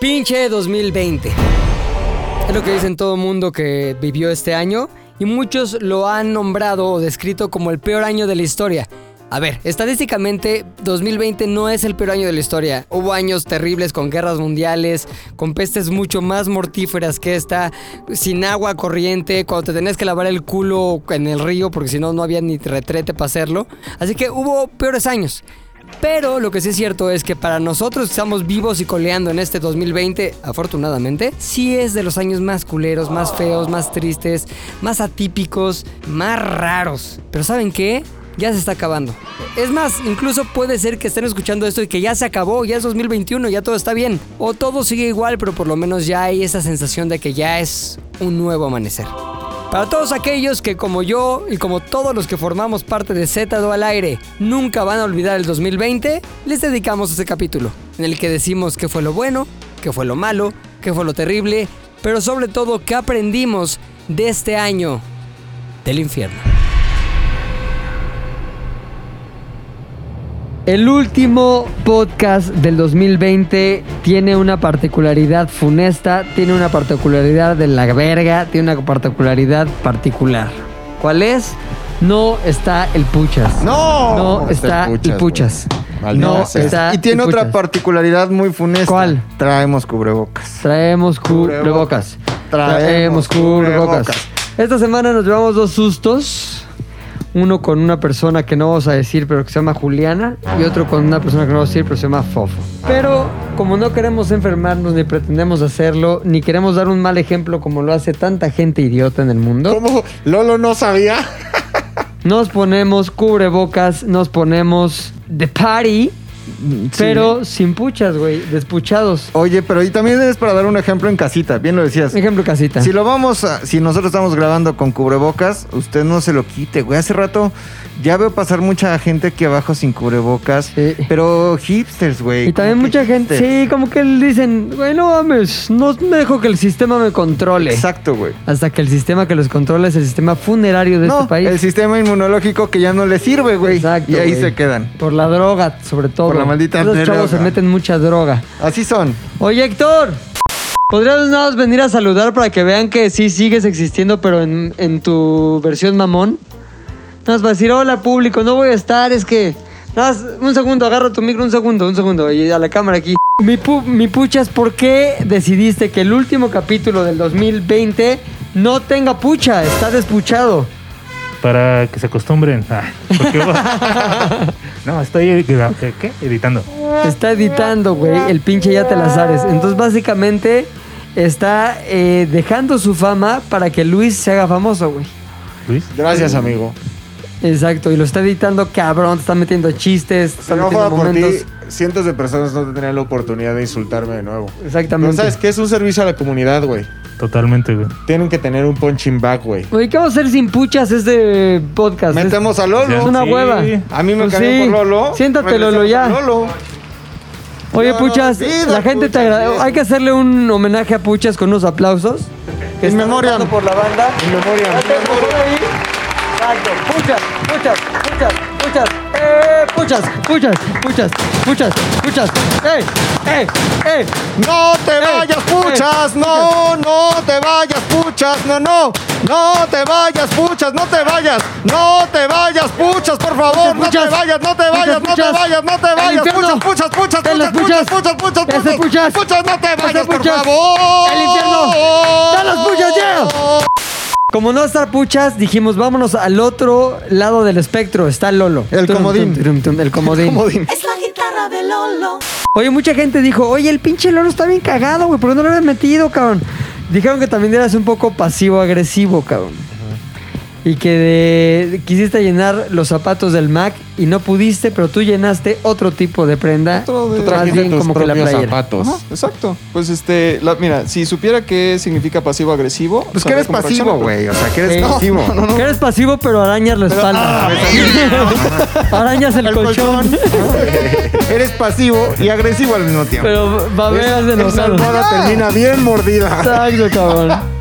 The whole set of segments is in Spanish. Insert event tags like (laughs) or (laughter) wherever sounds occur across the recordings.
Pinche 2020. Es lo que dicen todo el mundo que vivió este año y muchos lo han nombrado o descrito como el peor año de la historia. A ver, estadísticamente 2020 no es el peor año de la historia. Hubo años terribles con guerras mundiales, con pestes mucho más mortíferas que esta, sin agua corriente, cuando te tenías que lavar el culo en el río porque si no no había ni retrete para hacerlo. Así que hubo peores años. Pero lo que sí es cierto es que para nosotros estamos vivos y coleando en este 2020, afortunadamente, sí es de los años más culeros, más feos, más tristes, más atípicos, más raros. Pero ¿saben qué? Ya se está acabando. Es más, incluso puede ser que estén escuchando esto y que ya se acabó, ya es 2021, ya todo está bien. O todo sigue igual, pero por lo menos ya hay esa sensación de que ya es un nuevo amanecer. Para todos aquellos que como yo y como todos los que formamos parte de Z2 al aire nunca van a olvidar el 2020, les dedicamos este capítulo en el que decimos qué fue lo bueno, qué fue lo malo, qué fue lo terrible, pero sobre todo qué aprendimos de este año del infierno. El último podcast del 2020 tiene una particularidad funesta, tiene una particularidad de la verga, tiene una particularidad particular. ¿Cuál es? No está el Puchas. ¡No! No está el Puchas. No está y tiene el otra Puchas. particularidad muy funesta. ¿Cuál? Traemos cubrebocas. Traemos cubrebocas. Traemos Traemos cubrebocas. cubrebocas. Esta semana nos llevamos dos sustos. Uno con una persona que no vamos a decir, pero que se llama Juliana. Y otro con una persona que no vamos a decir, pero se llama Fofo. Pero como no queremos enfermarnos, ni pretendemos hacerlo, ni queremos dar un mal ejemplo como lo hace tanta gente idiota en el mundo, ¿Cómo? Lolo no sabía. nos ponemos cubrebocas, nos ponemos de party, pero sin puchas, güey, despuchados. Oye, pero y también es para dar un ejemplo en casita, bien lo decías. Ejemplo casita. Si lo vamos a, si nosotros estamos grabando con cubrebocas, usted no se lo quite, güey. Hace rato ya veo pasar mucha gente aquí abajo sin cubrebocas, Sí. pero hipsters, güey. Y también mucha gente, sí, como que dicen, güey, no mames, no me dejo que el sistema me controle. Exacto, güey. Hasta que el sistema que los controla es el sistema funerario de No, este país. el sistema inmunológico que ya no le sirve, güey. Exacto, Y ahí se quedan. Por la droga, sobre todo. Por la maldita Esos chavos se droga. meten mucha droga. Así son. Oye, Héctor, ¿podrías nada más venir a saludar para que vean que sí sigues existiendo, pero en, en tu versión mamón? Nada más para decir, hola público, no voy a estar, es que... Nada más, un segundo, agarra tu micro, un segundo, un segundo, y a la cámara aquí. Mi, pu- mi puchas, ¿por qué decidiste que el último capítulo del 2020 no tenga pucha? Está despuchado. Para que se acostumbren. Ah, porque- (laughs) no, estoy ¿qué? editando. Está editando, güey, el pinche ya te las ares. Entonces, básicamente, está eh, dejando su fama para que Luis se haga famoso, güey. Luis. Gracias, amigo. Exacto, y lo está editando cabrón, te está metiendo chistes, te Si está no metiendo fuera por ti, cientos de personas no tendrían la oportunidad de insultarme de nuevo. Pero Exactamente. ¿sabes qué? Es un servicio a la comunidad, güey. Totalmente, güey. Tienen que tener un punching bag, güey. Oye, ¿qué vamos a hacer sin puchas este podcast? Metemos a Lolo. Es una Sí. hueva. A mí me Pues cambió sí. por Lolo. Siéntate, Lolo, ya. a Lolo. Oye, No, Puchas, vida, la gente te Puchas, agradece. Hay que hacerle un homenaje a Puchas con unos aplausos. Que In está memoriam. votando por la banda. In memoriam. Ya tengo por ahí. Exacto. Puchas, puchas, puchas, puchas. ¡Eh! Puchas, puchas, puchas, puchas, puchas. ¡Eh! ¡Eh! ¡Eh! No te Ey, vayas, ey, puchas. No, no te vayas, puchas. No, no. No te vayas, puchas. No te vayas. No te vayas, puchas, por favor. No te Puchas. vayas, no te vayas, no te Puchas. vayas, no te vayas. Puchas, puchas, puchas, puchas, puchas. puchas, puchas, puchas, puchas. Puchas, no te vayas, por puchas. favor. ¡El infierno! ¡Da las puchas ya! Como no estar puchas, dijimos vámonos al otro lado del espectro. Está Lolo. El Tum, comodín. tum, tum, tum, el comodín. Comodín. Es la guitarra de Lolo. Oye, mucha gente dijo, oye, el pinche Lolo está bien cagado, güey, ¿por qué no lo habías metido, cabrón? Dijeron que también eras un poco pasivo-agresivo, cabrón. Y que de- quisiste llenar los zapatos del Mac y no pudiste, pero tú llenaste otro tipo de prenda. Otro de- Tú más trajiste bien tus como que la playera. zapatos. Ajá, exacto. Pues este, la- mira, si supiera qué significa pasivo-agresivo. Pues que eres pasivo, güey. O sea, que eres Sí. pasivo. Que eres pasivo, pero arañas la espalda. (laughs) arañas el, El colchón. (laughs) Eres pasivo y agresivo al mismo tiempo. pero babeas de Esa enojado. almohada termina bien mordida. Exacto, cabrón.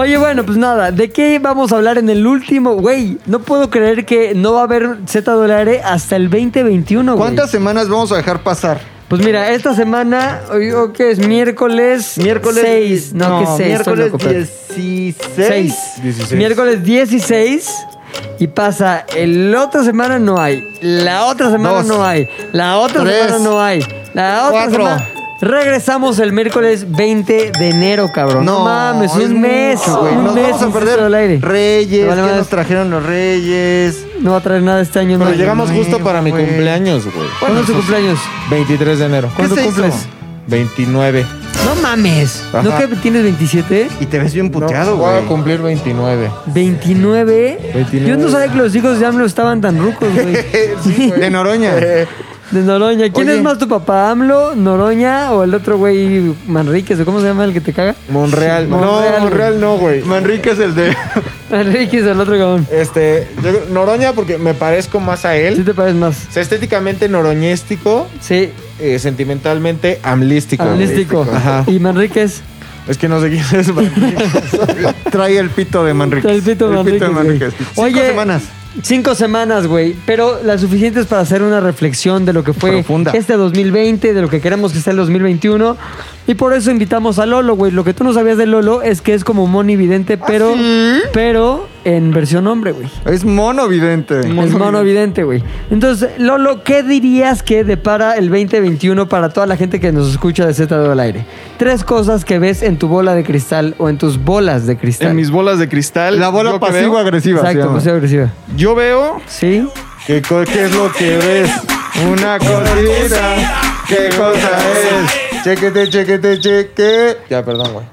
Oye, bueno, pues nada, ¿de qué vamos a hablar en el último? Güey, no puedo creer que no va a haber Z dólares hasta el 2021, güey. ¿Cuántas semanas vamos a dejar pasar? Pues mira, esta semana, hoy hoy que es miércoles Miércoles 6, no, que 6, miércoles 6. 16. 16. Miércoles 16 y pasa el otra semana no hay, la otra semana Dos. no hay, la otra Tres. semana no hay, la otra Cuatro. semana Regresamos el miércoles 20 de enero, cabrón. No, mames, es un mes, mucho, güey. un Nos mes vamos a sin perder del aire. Reyes, vale ¿qué nos trajeron los Reyes? No va a traer nada este año. Pero no. llegamos justo para mi güey. cumpleaños, güey. ¿Cuándo es tu cumpleaños? 23 de enero. ¿Cuándo se hizo? cumples? 29. No mames. ¿No Ajá. que tienes 27? Y te ves bien No, puteado, voy güey. a cumplir 29. 29. 29. Yo no sabía que los hijos de AMLO estaban tan rucos, güey. (laughs) De Noroña. (laughs) De Noroña. ¿Quién Oye. es más tu papá? ¿AMLO, Noroña o el otro güey Manríquez? ¿O cómo se llama el que te caga? Monreal. Monreal, no, güey. (laughs) Monreal no, güey. Manrique es el de. (laughs) Manríquez, el otro cabrón. Este, yo- Noroña porque me parezco más a ¿Sí él. te pareces más? O sea, estéticamente noroñéstico, Sí, eh, sentimentalmente amlístico. güey. amnístico. Ajá. ¿Y Manríquez? Es que no sé quién es. (laughs) Trae el pito de Manrique. El pito Manríquez, güey. Cinco Oye, semanas. Cinco semanas, güey, pero las suficientes para hacer una reflexión de lo que fue Profunda. este 2020, de lo que queremos que sea el 2021. Y por eso invitamos a Lolo, güey. Lo que tú no sabías de Lolo es que es como Moni Vidente, pero, pero en versión hombre, güey. Es mono vidente. Es mono evidente, güey. Entonces, Lolo, ¿qué dirías que depara el 2021 para toda la gente que nos escucha de Z al aire? Tres cosas que ves en tu bola de cristal o en tus bolas de cristal. En mis bolas de cristal. La bola pasivo-agresiva. Exacto, llama. pasiva agresiva. Yo veo ¿Sí? ¿Qué, co- qué es lo que ves? Una cosita. ¿Qué cosa es? Chequete, chequete, cheque. Ya, perdón, güey.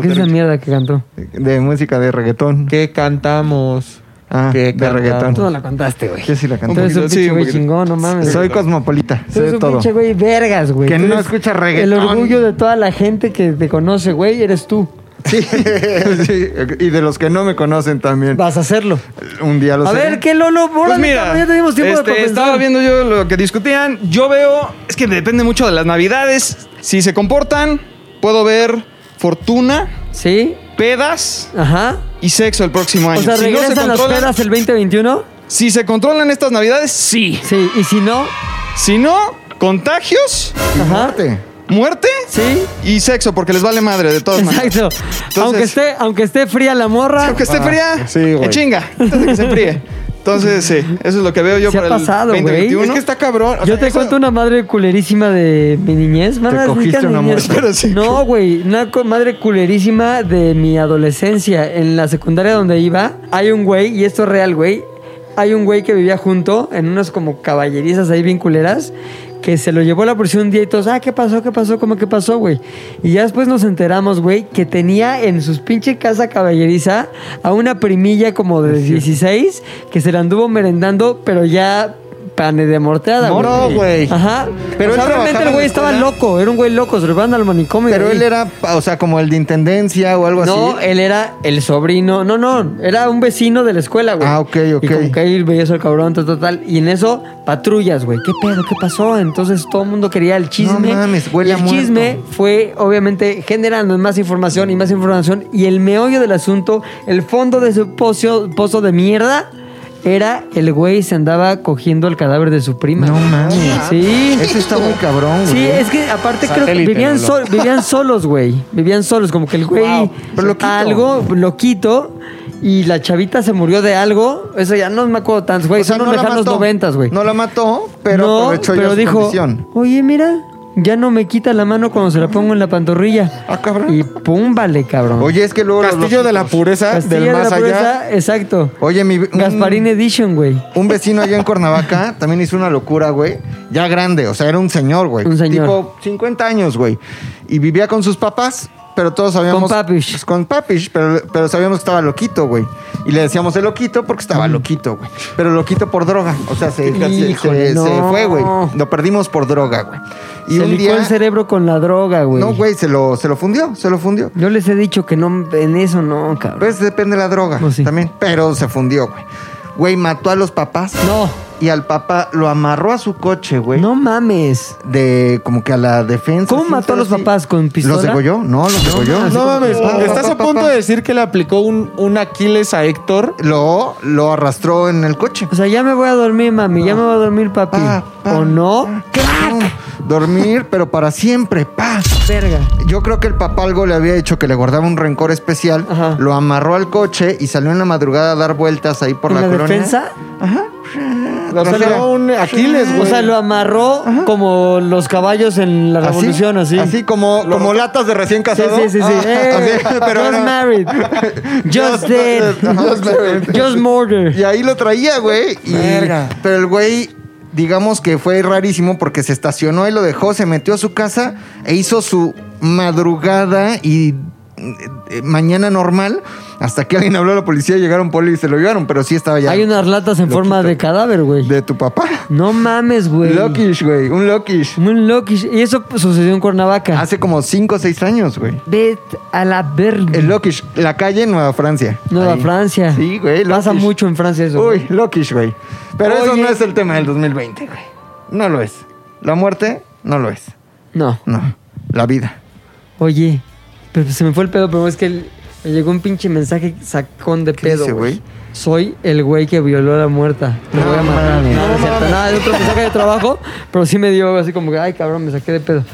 ¿Qué es esa mierda que cantó? De música de reggaetón. ¿Qué cantamos? Ah, ¿Qué de cantamos? reggaetón. Tú no la contaste, güey. Yo sí la Tú canto. eres un sí, pinche güey poquito. chingón, no mames. Soy cosmopolita. Tú Sé eres de un todo. pinche güey vergas, güey. Que Tú no eres escucha El reggaetón. orgullo de toda la gente que te conoce, güey, eres tú. Sí, (laughs) sí. Y de los que no me conocen también. Vas a hacerlo. Un día lo A sé. ver, ¿qué Lolo? Pues mira, ya tenemos tiempo este, de estaba viendo yo lo que discutían. Yo veo, que depende mucho de las navidades. Si se comportan, puedo ver fortuna, ¿Sí? pedas Ajá. y sexo el próximo año. O sea, si no se ¿regresan las controlan, pedas el 2021? si se controlan estas navidades, sí. Sí. ¿Y si no? Si no, contagios, Ajá. Muerte. muerte ¿Sí? y sexo, porque les vale madre de todas maneras. Exacto. aunque, esté, aunque esté fría la morra. Aunque esté fría, sí, güey. en chinga, antes de que se enfríe. (laughs) Entonces, sí, eso es lo que veo yo Se ha para pasado, el güey. 2021. Es que está cabrón. o Yo sea, te eso- cuento una madre culerísima de mi niñez. Te cogiste que una niñez- muerte. Pero sí. No, güey. Una madre culerísima de mi adolescencia. En la secundaria donde iba, hay un güey, y esto es real, güey. Hay un güey que vivía junto en unas como caballerizas ahí bien culeras. Que se lo llevó la policía un día y todos, ah, ¿qué pasó? ¿Qué pasó? ¿Cómo que pasó, güey? Y ya después nos enteramos, güey, que tenía en sus pinche casa caballeriza a una primilla como de 16 que se la anduvo merendando, pero ya pane de morteada, güey. No, güey. Ajá. Pero Pero él realmente trabajaba el güey estaba escuela. loco, era un güey loco, se lo llevaban al manicomio. Pero él era, o sea, como el de intendencia o algo No, así. él era el sobrino. No, no, era un vecino de la escuela, güey. Ah, ok, ok. Y como que ahí veías al cabrón, tal, tal, tal. Y en eso, patrullas, güey. ¿Qué pedo? ¿Qué pasó? Entonces todo el mundo quería el chisme. No mames, huele Y el chisme fue, obviamente, generando más información y más información. Y el meollo del asunto, el fondo de su pozo, pozo de mierda, era el güey se andaba cogiendo el cadáver de su prima. No mames. Sí. Ese está muy cabrón, güey. Sí, es que aparte creo que vivían, Lolo. sol- vivían solos, güey. Vivían solos, como que el güey Wow, pero loquito. algo loquito y la chavita se murió de algo. Eso ya no me acuerdo tanto, güey. O sea, Son no los la lejanos mató. noventas, güey. No la mató, pero No, aprovechó su dijo, condición. oye, mira, ya no me quita la mano cuando se la pongo en la pantorrilla. Ah, cabrón. Y pum, vale, cabrón. Oye, es que luego los Castillo de la pureza Castilla del de más la allá. pureza, exacto. Oye, mi... un- Gasparín Edition, güey. Un vecino allá en Cuernavaca también hizo una locura, güey. Ya grande, o sea, era un señor, güey. Un señor. Tipo 50 años, güey. Y vivía con sus papás, pero todos sabíamos... Con papish. Pues, con papish, pero, pero sabíamos que estaba loquito, güey. Y le decíamos el loquito porque estaba loquito, güey. Pero loquito por droga. O sea, se, se- Híjole, se- no. se fue, güey. Lo perdimos por droga, güey. Y se un licó día... el cerebro con la droga, güey. No, güey, se lo, se lo fundió, se lo fundió. Yo les he dicho que no, en eso no, cabrón. Pues depende de la droga Pues sí. también. Pero se fundió, güey. Güey, mató a los papás. No. Y al papá lo amarró a su coche, güey. No mames. De como que a la defensa. ¿Cómo así, mató a los así. papás? ¿Con pistola? ¿Los degolló? No, los degolló. No mames, Pa, ¿estás pa, a punto de decir que le aplicó un, un Aquiles a Héctor? Lo, lo arrastró en el coche. O sea, ya me voy a dormir, mami. Ya me voy a dormir, papi. Pa, pa, ¿O no? pa. Dormir, pero para siempre. Pa. Verga. Yo creo que el papá algo le había dicho que le guardaba un rencor especial. Ajá. Lo amarró al coche y salió en la madrugada a dar vueltas ahí por ¿En la, la, colonia. defensa? O (laughs) dio un Aquiles, güey. O sea, lo amarró como los caballos en la revolución, así. Así como, como latas de recién Sí, casado. sí, sí, sí. Ah, Eh, así, (laughs) pero just no. (laughs) married. Just dead. Just married. Just murder. Y ahí lo traía, güey. y- Verga. Pero el güey, digamos que fue rarísimo porque se estacionó y lo dejó, se metió a su casa e hizo su madrugada y mañana normal hasta que alguien habló a la policía, llegaron poli y se lo llevaron, pero sí estaba ya Hay unas latas en forma de cadáver, güey. de tu papá. No mames, güey. Lockish, güey, un Lockish. Muy loquish. Y eso sucedió en Cuernavaca. Hace como 5 o 6 años, güey. Vete a la verga. El Lockish, la calle en Nueva Francia. Nueva Ahí. Francia. Sí, güey. Pasa mucho en Francia eso. Uy, Lockish, güey. Pero eso no es el tema del 2020, güey. No lo es. La muerte no lo es. No. No. La vida. Oye, pero se me fue el pedo, pero es que el- me llegó un pinche mensaje sacón de ¿Qué pedo, dice, güey. Soy el güey que violó a la muerta. Te voy a matar. No, no es cierto. Nada, es otro mensaje de trabajo, pero sí me dio así como que, ay, cabrón, me saqué de pedo.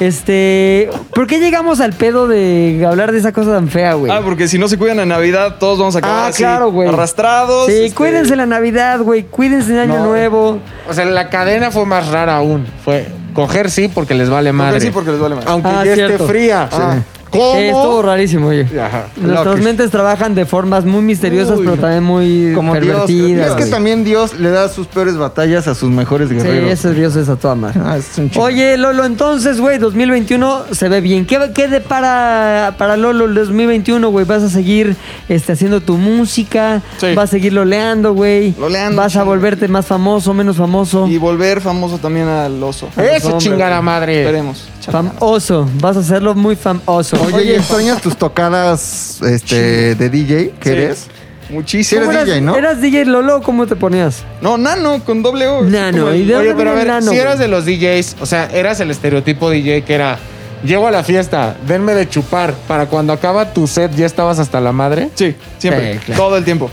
Este, ¿por qué llegamos al pedo de hablar de esa cosa tan fea, güey? Ah, porque si no se cuidan en Navidad, todos vamos a acabar Ah, así, claro, güey. arrastrados. Sí, este, cuídense la Navidad, güey. Cuídense el Año No. Nuevo. O sea, la cadena fue más rara aún. Fue coger sí porque les vale madre. sí, porque les vale más. Aunque Ah, ya cierto. esté fría. Ah. ¿Cómo? Eh, estuvo rarísimo, oye. Ajá. Nuestras Loquish. mentes trabajan de formas muy misteriosas, Uy. pero también muy Como Dios. pervertidas. Es que también Dios le da sus peores batallas a sus mejores Sí, guerreros. ese Dios es a toda madre. Ah, es un chingo. Oye, Lolo, entonces, güey, 2021 se ve bien. ¿Qué, qué de para, para Lolo el 2021, güey? ¿Vas a seguir este, haciendo tu música? Sí. ¿Vas a seguir loleando, güey? Loleando, ¿Vas a volverte más famoso, menos famoso? Y volver famoso también al oso. Eso Hombre, chingada madre. Esperemos. Famoso. Vas a hacerlo muy famoso. Oye, ¿y extrañas tus tocadas este, de DJ? ¿Qué Sí. eres? Muchísimo. Sí, ¿Cómo eres DJ, ¿no? ¿Eras DJ Lolo o cómo te ponías? No, nano, con doble O. Nano, Como el- y de- Oye, dónde pero a viene ver, nano, si güey? eras de los DJs, o sea, eras el estereotipo DJ que era, llego a la fiesta, denme de chupar, para cuando acaba tu set ya estabas hasta la madre. Sí, siempre. Sí, claro. Todo el tiempo.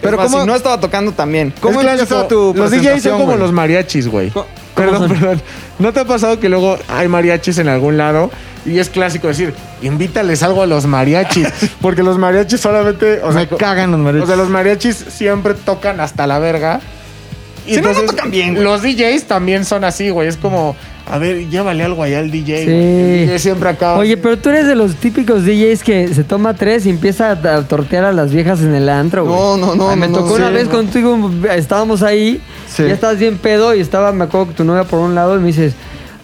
Pero Pero ¿cómo- si no estaba tocando también. ¿Cómo Es empieza clásico, tu Los DJs son presentación, como güey? los mariachis, güey. ¿Cómo- Perdón, son? perdón. ¿No te ha pasado que luego hay mariachis en algún lado y es clásico decir, invítales algo a los mariachis? (laughs) Porque los mariachis solamente... O sea, Me cagan los O mariachis. sea, los mariachis siempre tocan hasta la verga. Y Si no, no tocan bien, güey. Los DJs también son así, güey. Es como, a ver, llévale algo allá al DJ. Sí. güey. El DJ siempre acaba. Oye, pero tú eres de los típicos DJs que se toma tres y empieza a, tortear a las viejas en el antro, güey. No, no, no, Ay, Me no, tocó no. una Sí, vez contigo, estábamos ahí, Sí. ya estabas bien pedo y estaba, me acuerdo que tu novia por un lado y me dices,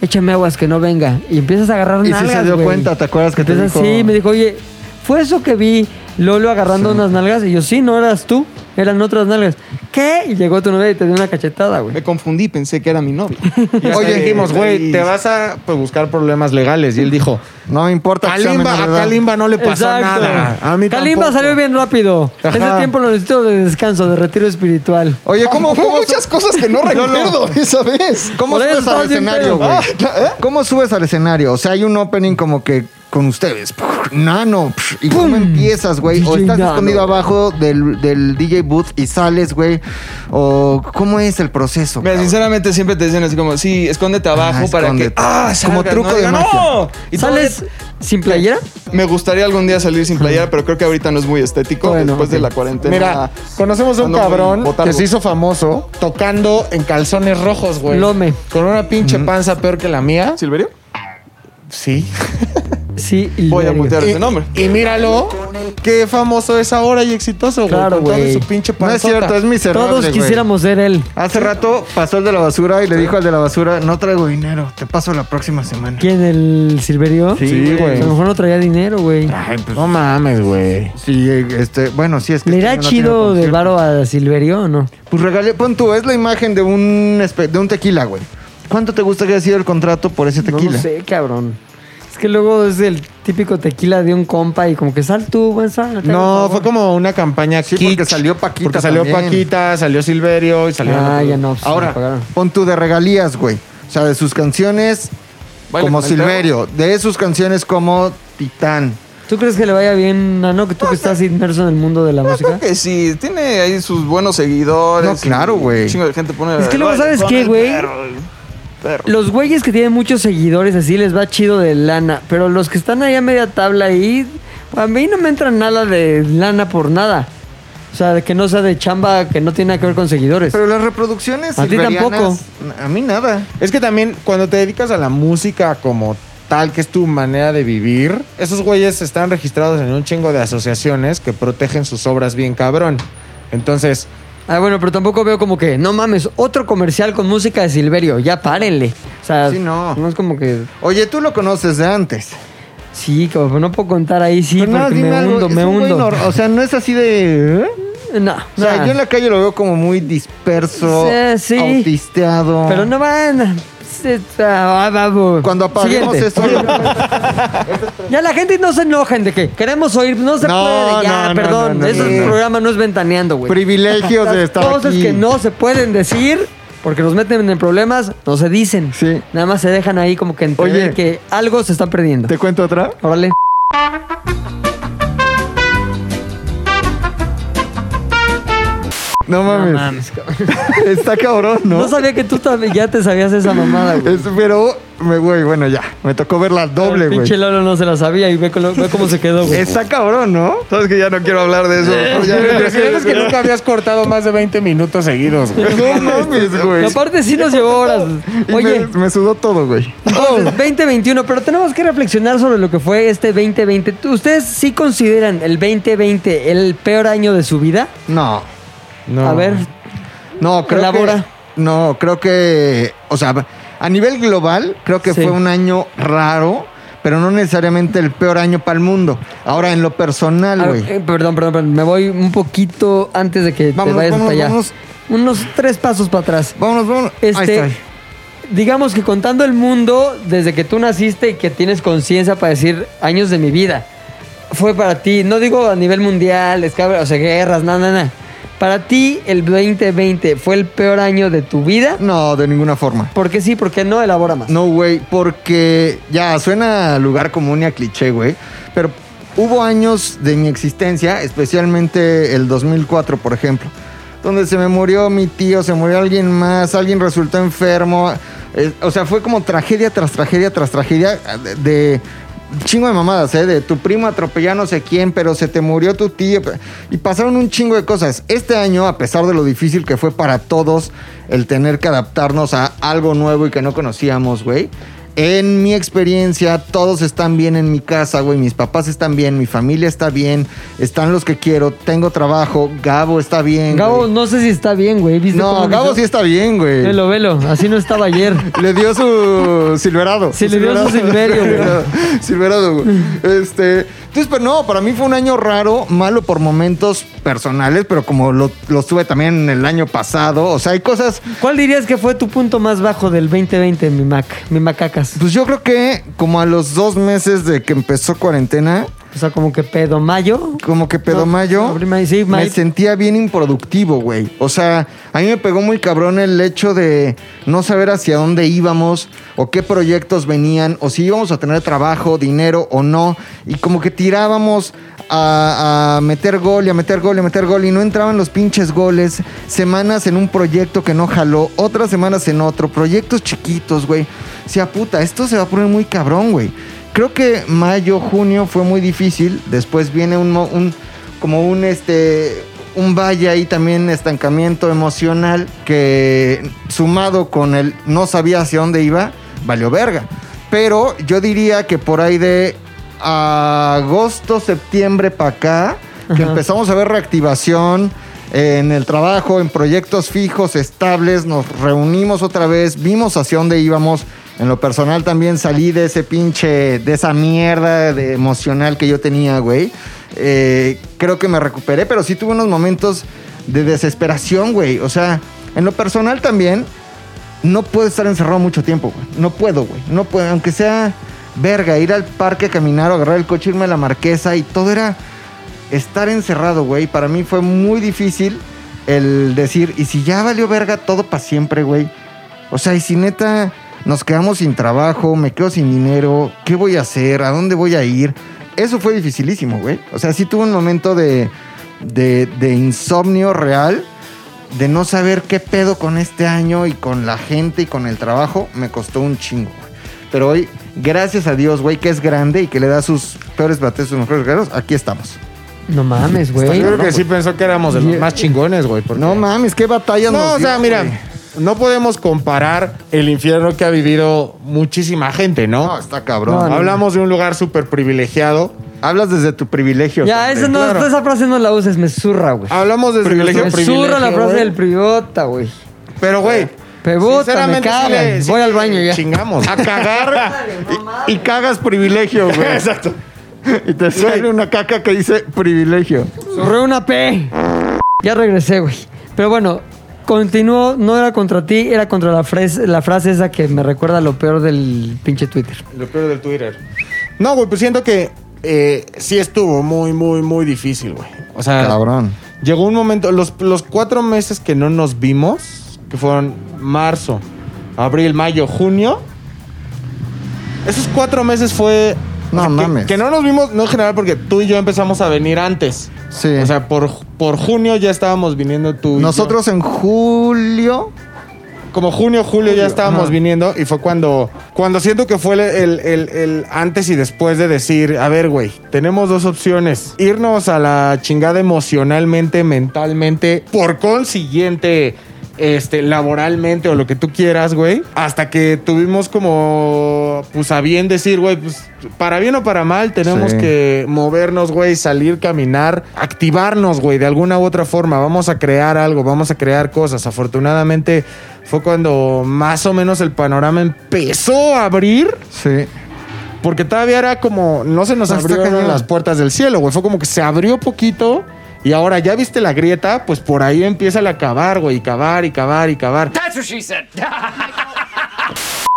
échame aguas que no venga. Y empiezas a agarrar Y sí nalgas, se dio cuenta, ¿te acuerdas que te Empiezas, dijo? Sí, me dijo, oye, ¿fue eso que vi Lolo agarrando unas nalgas? Y yo, sí, no eras tú, eran otras nalgas. ¿Qué? Y llegó tu novia y te dio una cachetada, güey. Me confundí, pensé que era mi novia. (laughs) Oye, dijimos, güey, te vas a pues, buscar problemas legales. Y él dijo, No me importa. que sea Kalimba, menor a edad. Kalimba no le pasó Exacto. nada. A mí Kalimba tampoco. salió bien rápido. Ajá. Ese tiempo lo necesito de descanso, de retiro espiritual. Oye, ¿cómo, Hubo (laughs) cómo, muchas cosas que no recuerdo (laughs) esa vez. ¿Cómo Por eso subes al estabas bien escenario, pedo. güey? Ah, ¿Cómo subes al escenario? O sea, hay un opening como que con ustedes. Nano. ¿Y cómo empiezas, güey? ¿O estás Nano. escondido abajo del, del DJ booth y sales, güey? ¿O cómo es el proceso? Mira, cabrón? sinceramente siempre te dicen así como, sí, escóndete abajo Ah, para escóndete. que... Ah, Como truco no de magia. ¡No! Y ¿Sales sin playera? Me gustaría algún día salir sin playera, pero creo que ahorita no es muy estético Bueno, después de la cuarentena. Mira, conocemos a un cabrón que se hizo famoso tocando en calzones rojos, güey. Lome. Con una pinche panza peor que la mía. ¿Silverio? Sí. (laughs) Sí, Voy a mutear ese nombre. Y míralo, qué famoso es ahora y exitoso, güey. Claro, con todo güey. su pinche No es panzota. cierto, es miserable, Todos güey. quisiéramos ser él. Hace rato pasó el de la basura y le dijo al de la basura, no traigo dinero, te paso la próxima semana. ¿Quién? ¿El Silverio? Sí, güey. A lo mejor no traía dinero, güey. Ay, pues, No mames, güey. sí, este, bueno, sí es que... ¿Le este irá año no tiene chido de concierto. varo a Silverio o no? Pues regalé, pon tú, es la imagen de un, espe- de un tequila, güey. ¿Cuánto te gusta que haya sido el contrato por ese No tequila? lo sé, cabrón. Que luego es el típico tequila de un compa y como que sal tú, buen sal. No, fue como una campaña Sí, kitsch, porque salió Paquita Porque salió también. Paquita, salió Silverio y salió. Ah, ya no. pues, me Ahora, pagaron. pon tú de regalías, güey. O sea, de sus canciones Baila como con el Silverio, de sus canciones como Titán. ¿Tú crees que le vaya bien, Nano, que tú que estás inmerso en el mundo de la Yo música? creo que sí, tiene ahí sus buenos seguidores. No, claro, y güey. Un chingo de gente pone. Es que luego, "Baila ¿sabes qué, güey? Perro, el perro". Los güeyes que tienen muchos seguidores así les va chido de lana, pero los que están ahí a media tabla ahí, a mí no me entra nada de lana por nada. O sea, de que no sea de chamba que no tiene nada que ver con seguidores. Pero las reproducciones A ti tampoco. A mí nada. Es que también cuando te dedicas a la música como tal, que es tu manera de vivir, esos güeyes están registrados en un chingo de asociaciones que protegen sus obras bien cabrón. Entonces, Ah, bueno, pero tampoco veo como que, no mames, otro comercial con música de Silverio, ya párenle. O sea, Sí, no. no es como que, Oye, tú lo conoces de antes. sí, como no puedo contar ahí, sí, Pero nada, porque dime me algo, hundo, es me un güey hundo. nor- O sea, no es así de... ¿eh? No, O sea, yo en la calle lo veo como muy disperso, Sí, sí. autisteado. Pero no van. Ah, vamos. Cuando apaguemos Siguiente. esto... (laughs) Ya la gente no se enojen de que queremos oír, no se No, puede, ya, no, no, perdón. no, no, Ese no, no. programa no es ventaneando, güey. privilegios de Las estar cosas aquí. que no se pueden decir porque nos meten en problemas, no se dicen. Sí. Nada más se dejan ahí como que entender Oye. que algo se está perdiendo. ¿Te cuento otra? Órale. No No mames. mames, cabrón. (laughs) Está cabrón, ¿no? No sabía que tú también ya te sabías esa mamada, güey. Es- pero, me, güey, bueno, ya. Me tocó verla doble, güey. pinche Lolo no se la sabía y ve, cómo- ve cómo se quedó, güey. Está cabrón, ¿no? Sabes que ya no quiero hablar de eso. Ya- lo impresionante es que nunca habías cortado más de 20 minutos seguidos, güey. No (laughs) mames, güey. Y aparte sí nos llevó horas. Y Oye, me, me sudó todo, güey. Entonces, 2021, pero tenemos que reflexionar sobre lo que fue este 2020. ¿Tú- ¿Ustedes sí consideran el 2020 el peor año de su vida? No. No. A ver, No, creo que... No, creo que... O sea, a nivel global, creo que Sí. fue un año raro, pero no necesariamente el peor año para el mundo. Ahora, en lo personal, a- güey. eh, perdón, perdón, perdón, me voy un poquito antes de que Vámonos, te vayas vámonos, hasta allá. vámonos. Unos tres pasos para atrás. Vámonos, vámonos. Ahí Este, está. digamos que contando el mundo desde que tú naciste y que tienes conciencia para decir años de mi vida, fue para ti, no digo a nivel mundial, escabra- o sea, guerras, nada, nada. nada. Para ti, el 2020 fue el peor año de tu vida. No, de ninguna forma. ¿Por qué sí? ¿Por qué no? Elabora más. No, güey, porque ya suena a lugar común y a cliché, güey. Pero hubo años de mi existencia, especialmente el 2004, por ejemplo, donde se me murió mi tío, se murió alguien más, alguien resultó enfermo. eh, o sea, fue como tragedia tras tragedia tras tragedia de, de chingo de mamadas, ¿eh? De tu primo atropelló no sé quién, pero se te murió tu tío. Y pasaron un chingo de cosas. Este año, a pesar de lo difícil que fue para todos el tener que adaptarnos a algo nuevo y que no conocíamos, güey. En mi experiencia, todos están bien en mi casa, güey. Mis papás están bien, mi familia está bien, están los que quiero, tengo trabajo, Gabo está bien. Gabo, güey. no sé si está bien, güey. ¿Viste No, Gabo hizo? sí está bien, güey. Velo, velo. Así no estaba ayer. (laughs) Le dio su Silverado. Sí, le dio su Silverio, güey. Silverado, (laughs) Silverado, güey. Este. Entonces, pero no, para mí fue un año raro, malo por momentos personales, pero como lo, lo estuve también el año pasado. O sea, hay cosas. ¿Cuál dirías que fue tu punto más bajo del 2020, mi Mac? Mi Macacas. Pues yo creo que como a los dos meses de que empezó cuarentena, O sea, como que pedo mayo. como que pedo No, mayo, sí, me sentía bien improductivo, güey. O sea, a mí me pegó muy cabrón el hecho de no saber hacia dónde íbamos o qué proyectos venían o si íbamos a tener trabajo, dinero o no. Y como que tirábamos a, meter gol y a meter gol y a meter gol y no entraban los pinches goles. Semanas en un proyecto que no jaló, otras semanas en otro, proyectos chiquitos, güey. O sea, puta, esto se va a poner muy cabrón, güey. Creo que mayo, junio fue muy difícil. Después viene un, un como un este un valle ahí también estancamiento emocional que sumado con el no sabía hacia dónde iba, valió verga. Pero yo diría que por ahí de agosto, septiembre para acá, que empezamos a ver reactivación en el trabajo, en proyectos fijos, estables, nos reunimos otra vez, vimos hacia dónde íbamos. En lo personal también salí de ese pinche, de esa mierda de emocional que yo tenía, güey. Eh, creo que me recuperé, pero sí tuve unos momentos de desesperación, güey. O sea, en lo personal también, no puedo estar encerrado mucho tiempo, güey. No puedo, güey. No puedo, aunque sea, verga, ir al parque caminar o agarrar el coche, irme a la marquesa y todo era estar encerrado, güey. Para mí fue muy difícil el decir, y si ya valió verga todo para siempre, güey. O sea, y si neta nos quedamos sin trabajo, me quedo sin dinero, ¿qué voy a hacer? ¿A dónde voy a ir? Eso fue dificilísimo, güey. O sea, sí tuve un momento de, de, de insomnio real, de no saber qué pedo con este año y con la gente y con el trabajo. Me costó un chingo, güey. Pero hoy, gracias a Dios, güey, que es grande y que le da sus peores bates, sus mejores guerreros, aquí estamos. No mames, güey. Yo creo que sí pensó que éramos de los más chingones, güey. porque- No mames, qué batallas No, nos o sea, dio, mira, güey. no podemos comparar el infierno que ha vivido muchísima gente, ¿no? No, está cabrón. No, no, Hablamos de un lugar súper privilegiado. Hablas desde tu privilegio. Ya, esa, no, claro. esa frase no la uses, me zurra, güey. Hablamos desde Privilegio, Me nuestro zurra la frase güey. del privota, güey. Pero, güey. Pebota, me sinceramente, sí cagan. sí Voy al baño ya. Chingamos. A cagar (laughs) y, y cagas privilegio, güey. (laughs) Exacto. Y te sale una caca que dice privilegio. Zurré una P. Ya regresé, güey. Pero bueno, continuó, no era contra ti, era contra la, frase- la frase esa que me recuerda lo peor del pinche Twitter. Lo peor del Twitter. No, güey, pues siento que eh, sí estuvo muy, muy, muy difícil, güey. O sea, Cabrón. llegó un momento, los, los cuatro meses que no nos vimos, que fueron marzo, abril, mayo, junio, esos cuatro meses fue... No o sea, que- mames. Que, no nos vimos, no en general, porque tú y yo empezamos a venir antes. Sí. O sea, por, por junio ya estábamos viniendo tú y yo. Nosotros en julio. Como junio, julio, ya estábamos ajá. viniendo y fue cuando, cuando siento que fue el, el- el- el antes y después de decir, a ver, güey, tenemos dos opciones. Irnos a la chingada emocionalmente, mentalmente, por consiguiente, este, laboralmente o lo que tú quieras, güey. Hasta que tuvimos como, pues a bien decir, güey, pues para bien o para mal tenemos Sí. que movernos, güey, salir, caminar, activarnos, güey, de alguna u otra forma. Vamos a crear algo, vamos a crear cosas. Afortunadamente fue cuando más o menos el panorama empezó a abrir, Sí. porque todavía era como, no se nos abrieron las puertas del cielo, güey. Fue como que se abrió poquito. Y ahora ya viste la grieta, pues por ahí empieza a cavar, güey, y cavar y cavar y cavar.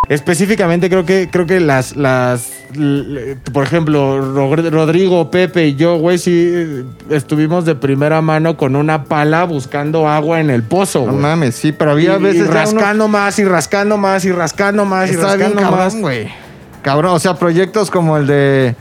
Específicamente creo que creo que las las por ejemplo Rodrigo, Pepe y yo, güey, sí eh, estuvimos de primera mano con una pala buscando agua en el pozo, No güey. mames, sí, pero había y veces. uno- rascando más y rascando más y rascando más y Estaba bien rascando más. cabrón, güey. Cabrón, o sea, proyectos como el de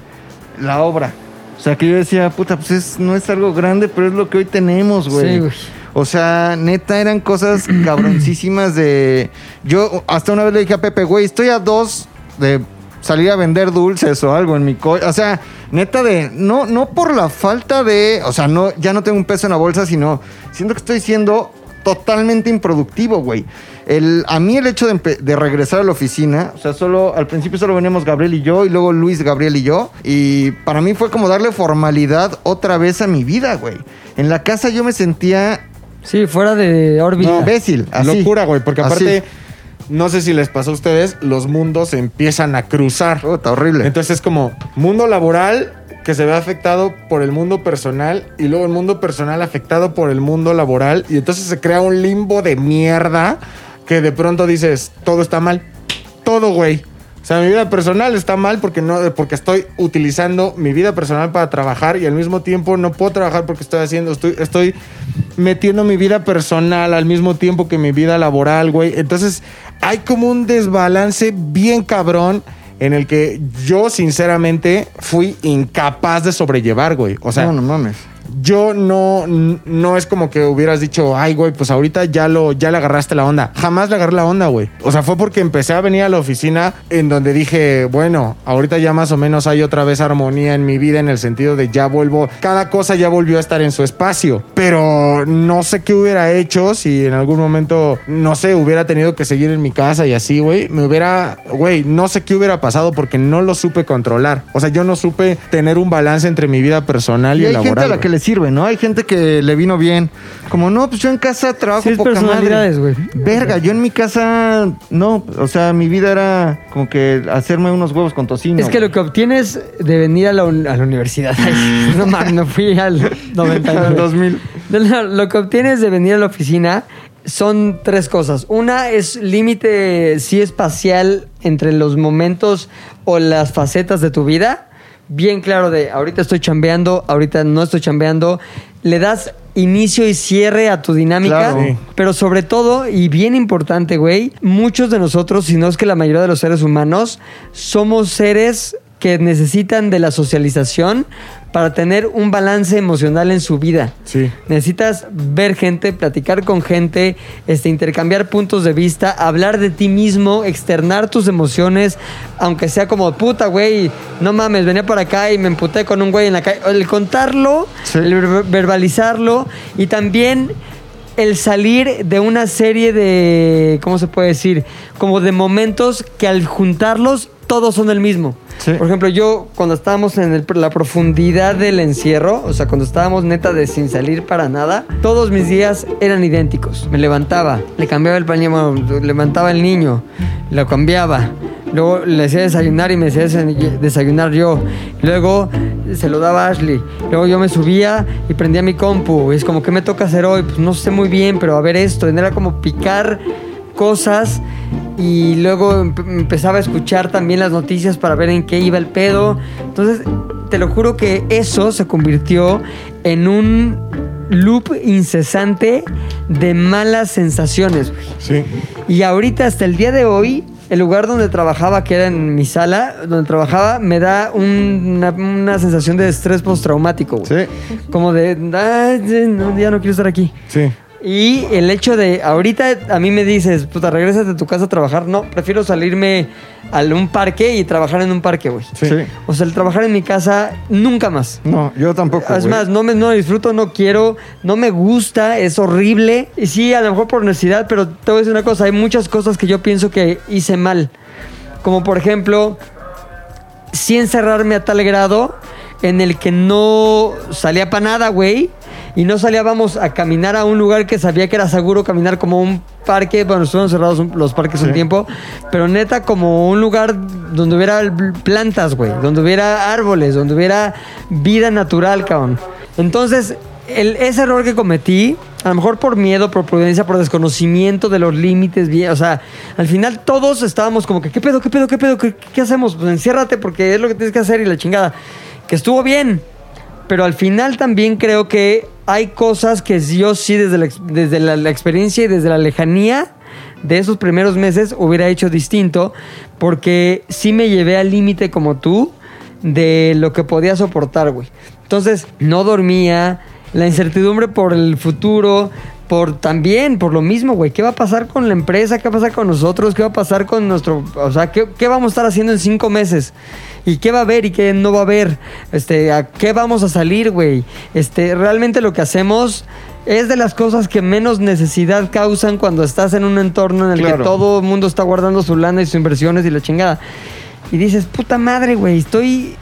la obra. O sea, que yo decía, puta, pues es- no es algo grande, pero es lo que hoy tenemos, güey. Sí, güey. O sea, neta, eran cosas (clears throat) cabroncísimas de... Yo hasta una vez le dije a Pepe, güey, estoy a dos de salir a vender dulces o algo en mi coche. O sea, neta de... No, no por la falta de... O sea, no, ya no tengo un peso en la bolsa, sino siento que estoy siendo totalmente improductivo, güey. El, a mí el hecho de, regresar a la oficina, o sea, solo al principio solo veníamos Gabriel y yo, y luego Luis, Gabriel y yo, y para mí fue como darle formalidad otra vez a mi vida, güey. En la casa yo me sentía Sí, fuera de órbita. imbécil, así. Locura, güey, porque Así. aparte no sé si les pasó a ustedes, los mundos se empiezan a cruzar. Puta, horrible. Entonces es como mundo laboral que se ve afectado por el mundo personal y luego el mundo personal afectado por el mundo laboral y entonces se crea un limbo de mierda que de pronto dices, todo está mal. Todo, güey. O sea, mi vida personal está mal porque no porque estoy utilizando mi vida personal para trabajar y al mismo tiempo no puedo trabajar porque estoy haciendo estoy estoy metiendo mi vida personal al mismo tiempo que mi vida laboral, güey. Entonces, hay como un desbalance bien cabrón en el que yo sinceramente fui incapaz de sobrellevar, güey. O sea, no, no mames. Yo no, no es como que hubieras dicho, ay, güey, pues ahorita ya lo, ya le agarraste la onda. Jamás le agarré la onda, güey. O sea, fue porque empecé a venir a la oficina en donde dije, bueno, ahorita ya más o menos hay otra vez armonía en mi vida en el sentido de ya vuelvo, cada cosa ya volvió a estar en su espacio. Pero no sé qué hubiera hecho si en algún momento, no sé, hubiera tenido que seguir en mi casa y así, güey. Me hubiera, güey, no sé qué hubiera pasado porque no lo supe controlar. O sea, yo no supe tener un balance entre mi vida personal y, Y hay laboral. gente a la güey. que le sirve, ¿no? Hay gente que le vino bien. Como, no, pues yo en casa trabajo Sí, es poca personalidades, güey. Verga, yo en mi casa, no. O sea, mi vida era como que hacerme unos huevos con tocino. Es que lo que obtienes de venir a la, un- a la universidad. (laughs) Ay, no mames, me fui al 99. Al 2000. De la- Lo que obtienes de venir a la oficina son tres cosas. Una es límite sí espacial entre los momentos o las facetas de tu vida. Bien claro de ahorita estoy chambeando, ahorita no estoy chambeando. Le das inicio y cierre a tu dinámica. Claro. Sí. Pero sobre todo, y bien importante, güey, muchos de nosotros, si no es que la mayoría de los seres humanos, somos seres que necesitan de la socialización para tener un balance emocional en su vida. Sí. Necesitas ver gente, platicar con gente, este, intercambiar puntos de vista, hablar de ti mismo, externar tus emociones, aunque sea como puta, güey, no mames, venía por acá y me emputé con un güey en la calle. El contarlo, Sí. el ver- verbalizarlo y también el salir de una serie de, ¿cómo se puede decir? Como de momentos que al juntarlos todos son el mismo. Sí. Por ejemplo, yo cuando estábamos en el- la profundidad del encierro, o sea, cuando estábamos neta de sin salir para nada, todos mis días eran idénticos. Me levantaba, le cambiaba el paño, bueno, levantaba el niño, lo cambiaba. Luego le hacía desayunar y me hacía desa- desayunar yo. Luego se lo daba a Ashley. Luego yo me subía y prendía mi compu. Y es como, ¿qué me toca hacer hoy? Pues no sé muy bien, pero a ver esto. Era como picar cosas y luego empe- empezaba a escuchar también las noticias para ver en qué iba el pedo. Entonces, te lo juro que eso se convirtió en un loop incesante de malas sensaciones. Sí. Y ahorita, hasta el día de hoy, el lugar donde trabajaba, que era en mi sala, donde trabajaba, me da un- una, una sensación de estrés postraumático. Sí. Como de, "Ay, no, ya no quiero estar aquí. Sí. Y el hecho de, ahorita a mí me dices, puta, regresas de tu casa a trabajar. No, prefiero salirme a un parque y trabajar en un parque, güey. Sí. Sí. O sea, el trabajar en mi casa, nunca más. No, yo tampoco. Es güey. más, no me no disfruto, no quiero, no me gusta, es horrible. Y sí, a lo mejor por necesidad, pero te voy a decir una cosa, hay muchas cosas que yo pienso que hice mal. Como por ejemplo, sí encerrarme a tal grado en el que no salía para nada, güey. Y no salía, vamos, a caminar a un lugar que sabía que era seguro caminar como un parque. Bueno, estuvieron cerrados los parques un tiempo. Pero neta, como un lugar donde hubiera plantas, güey. Donde hubiera árboles, donde hubiera vida natural, cabrón. Entonces, el- ese error que cometí, a lo mejor por miedo, por prudencia, por desconocimiento de los límites, o sea, al final todos estábamos como que, ¿qué pedo, qué pedo, qué pedo, qué, qué hacemos? Pues enciérrate porque es lo que tienes que hacer y la chingada. Que estuvo bien, pero al final también creo que hay cosas que yo sí desde la, desde la experiencia y desde la lejanía de esos primeros meses hubiera hecho distinto porque sí me llevé al límite como tú de lo que podía soportar, güey. Entonces, no dormía, la incertidumbre por el futuro, por también, por lo mismo, güey. ¿Qué va a pasar con la empresa? ¿Qué va a pasar con nosotros? ¿Qué va a pasar con nuestro... O sea, ¿qué, qué vamos a estar haciendo en cinco meses? ¿Y qué va a haber y qué no va a haber? Este, ¿A qué vamos a salir, güey? Este, realmente lo que hacemos es de las cosas que menos necesidad causan cuando estás en un entorno en el Claro. que todo el mundo está guardando su lana y sus inversiones y la chingada. Y dices, puta madre, güey, estoy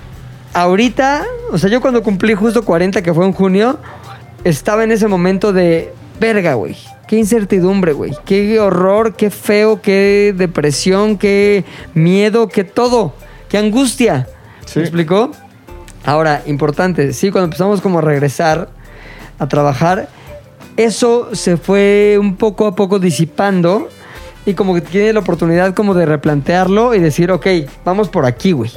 ahorita, o sea, yo cuando cumplí justo 40, que fue en junio, estaba en ese momento de verga, güey. Qué incertidumbre, güey. Qué horror, qué feo, qué depresión, qué miedo, qué todo. Qué angustia. Sí. ¿Me explicó? Ahora, importante, sí, cuando empezamos como a regresar a trabajar, eso se fue un poco a poco disipando y como que tiene la oportunidad como de replantearlo y decir, ok, vamos por aquí, güey.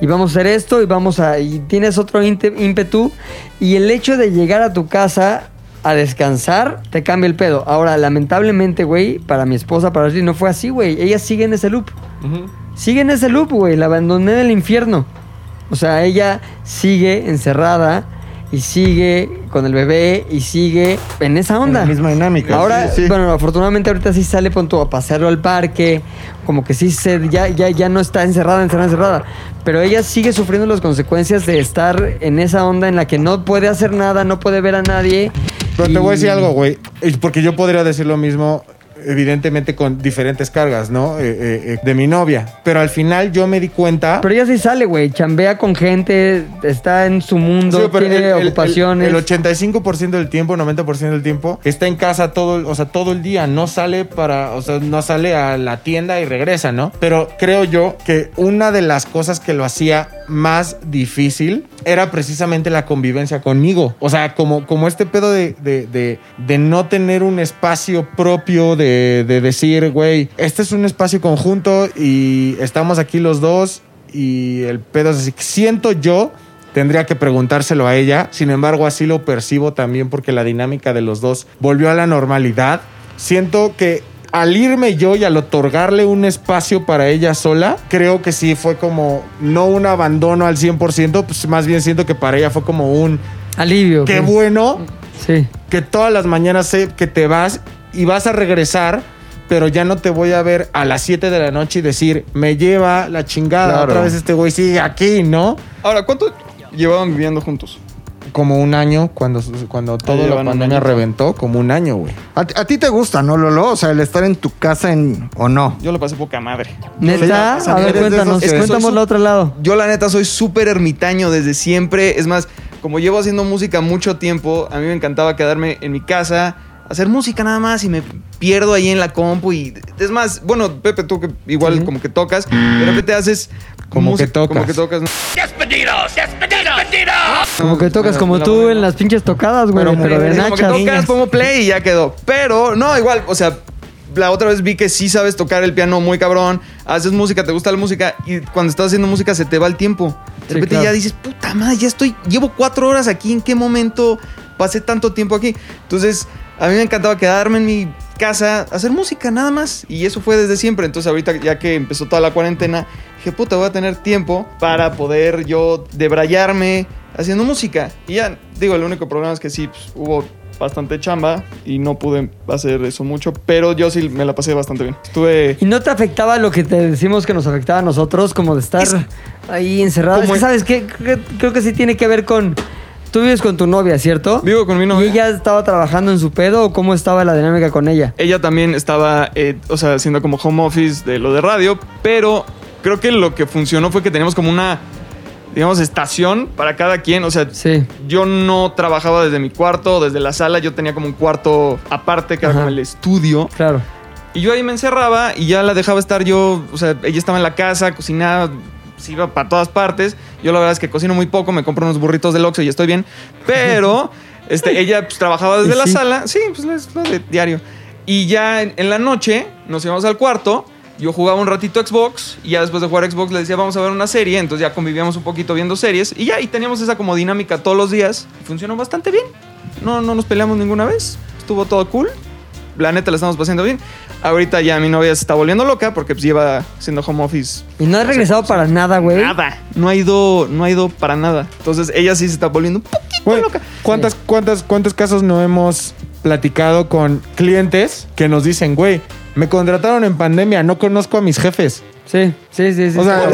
Y vamos a hacer esto y vamos a... Y tienes otro ímpetu y el hecho de llegar a tu casa a descansar te cambia el pedo. Ahora, lamentablemente, güey, para mi esposa, para Ashley, no fue así, güey. Ella sigue en ese loop. Sigue en ese loop, güey. La abandoné en el infierno. O sea, ella sigue encerrada y sigue con el bebé y sigue en esa onda. la misma dinámica, Ahora, sí, sí. bueno, afortunadamente ahorita sí sale punto a pasearlo al parque, como que sí se, ya, ya, ya no está encerrada, encerrada, encerrada. Pero ella sigue sufriendo las consecuencias de estar en esa onda en la que no puede hacer nada, no puede ver a nadie. Pero te voy a decir algo, güey. Porque yo podría decir lo mismo, evidentemente, con diferentes cargas, ¿no? Eh, eh, eh, de mi novia. Pero al final yo me di cuenta. Pero ella sí sale, güey, chambea con gente, está en su mundo, Sí, tiene el- el- ocupaciones. El, 85% del tiempo, 90% del tiempo, está en casa todo, el- o sea, todo el día. No sale para, o sea, no sale a la tienda y regresa, ¿no? Pero creo yo que una de las cosas que lo hacía más difícil era precisamente la convivencia conmigo. O sea, como, como este pedo de, de, de- de no tener un espacio propio, de, de decir, güey, este es un espacio conjunto y estamos aquí los dos y el pedo es así. Siento yo, tendría que preguntárselo a ella, sin embargo así lo percibo también porque la dinámica de los dos volvió a la normalidad. Siento que al irme yo y al otorgarle un espacio para ella sola, creo que sí fue como no un abandono al 100%, pues más bien siento que para ella fue como un Alivio. qué bueno Sí. que todas las mañanas sé que te vas y vas a regresar, pero ya no te voy a ver a las 7 de la noche y decir, me lleva la chingada, Claro. otra vez este güey sigue aquí, ¿no? Ahora, ¿cuánto llevaban viviendo juntos? Como un año cuando, cuando todo la llevan un pandemia añito. reventó, como un año, güey. ¿A, ti- a ti te gusta, no, Lolo? O sea, el estar en tu casa en, o no. Yo le pasé poca madre. Neta, a ver, eres de cuéntanos, esos que- cuéntanos el otro lado. Yo la neta soy súper ermitaño desde siempre. Es más, como llevo haciendo música mucho tiempo, a mí me encantaba quedarme en mi casa, hacer música nada más y me pierdo ahí en la compu y es más, bueno, Pepe, tú que igual Sí. como que tocas, de repente haces Como que tocas. Como que tocas. ¿no? Como que tocas como tú en las pinches tocadas, güey, Pero de como que tocas, pongo play y ya quedó. Pero, no, igual, o sea, la otra vez vi que sí sabes tocar el piano muy cabrón, haces música, te gusta la música y cuando estás haciendo música se te va el tiempo. De Sí, repente claro. ya dices, puta madre, ya estoy, llevo cuatro horas aquí, ¿en qué momento pasé tanto tiempo aquí? Entonces, a mí me encantaba quedarme en mi casa, hacer música nada más y eso fue desde siempre. Entonces, ahorita ya que empezó toda la cuarentena, dije, puta, voy a tener tiempo para poder yo debrayarme haciendo música. Y ya, digo, el único problema es que sí, pues, hubo bastante chamba y no pude hacer eso mucho, pero yo sí me la pasé bastante bien. Estuve... ¿Y no te afectaba lo que te decimos que nos afectaba a nosotros, como de estar Es- ahí encerrado? Es que, ¿sabes qué? Creo que sí tiene que ver con... Tú vives con tu novia, ¿cierto? Vivo con mi novia. ¿Y ella estaba trabajando en su pedo o cómo estaba la dinámica con ella? Ella también estaba, eh, o sea, haciendo como home office de lo de radio, pero creo que lo que funcionó fue que teníamos como una, digamos, estación para cada quien. O sea, Sí. yo no trabajaba desde mi cuarto, desde la sala, yo tenía como un cuarto aparte que era como el estudio. Claro. Y yo ahí me encerraba y ya la dejaba estar yo, o sea, ella estaba en la casa, cocinaba, se iba para todas partes. Yo la verdad es que cocino muy poco, me compro unos burritos del Oxxo y estoy bien. Pero (laughs) este, ella pues, trabajaba desde la sí. sala. Sí, pues es lo de diario. Y ya en, en la noche nos íbamos al cuarto. Yo jugaba un ratito Xbox y ya después de jugar Xbox le decía vamos a ver una serie. Entonces ya convivíamos un poquito viendo series y ya y teníamos esa como dinámica todos los días. Y funcionó bastante bien. No, no nos peleamos ninguna vez. Estuvo todo cool. La neta la estamos pasando bien. Ahorita ya mi novia se está volviendo loca porque pues, lleva haciendo home office. ¿Y no has regresado para nada, güey? Nada. No ha ido, no ha ido para nada. Entonces ella sí se está volviendo un poquito Güey, loca. ¿cuántas, cuántas, ¿Cuántos casos no hemos platicado con clientes que nos dicen, güey, me contrataron en pandemia, no conozco a mis jefes? Sí, sí, sí. sí O sea.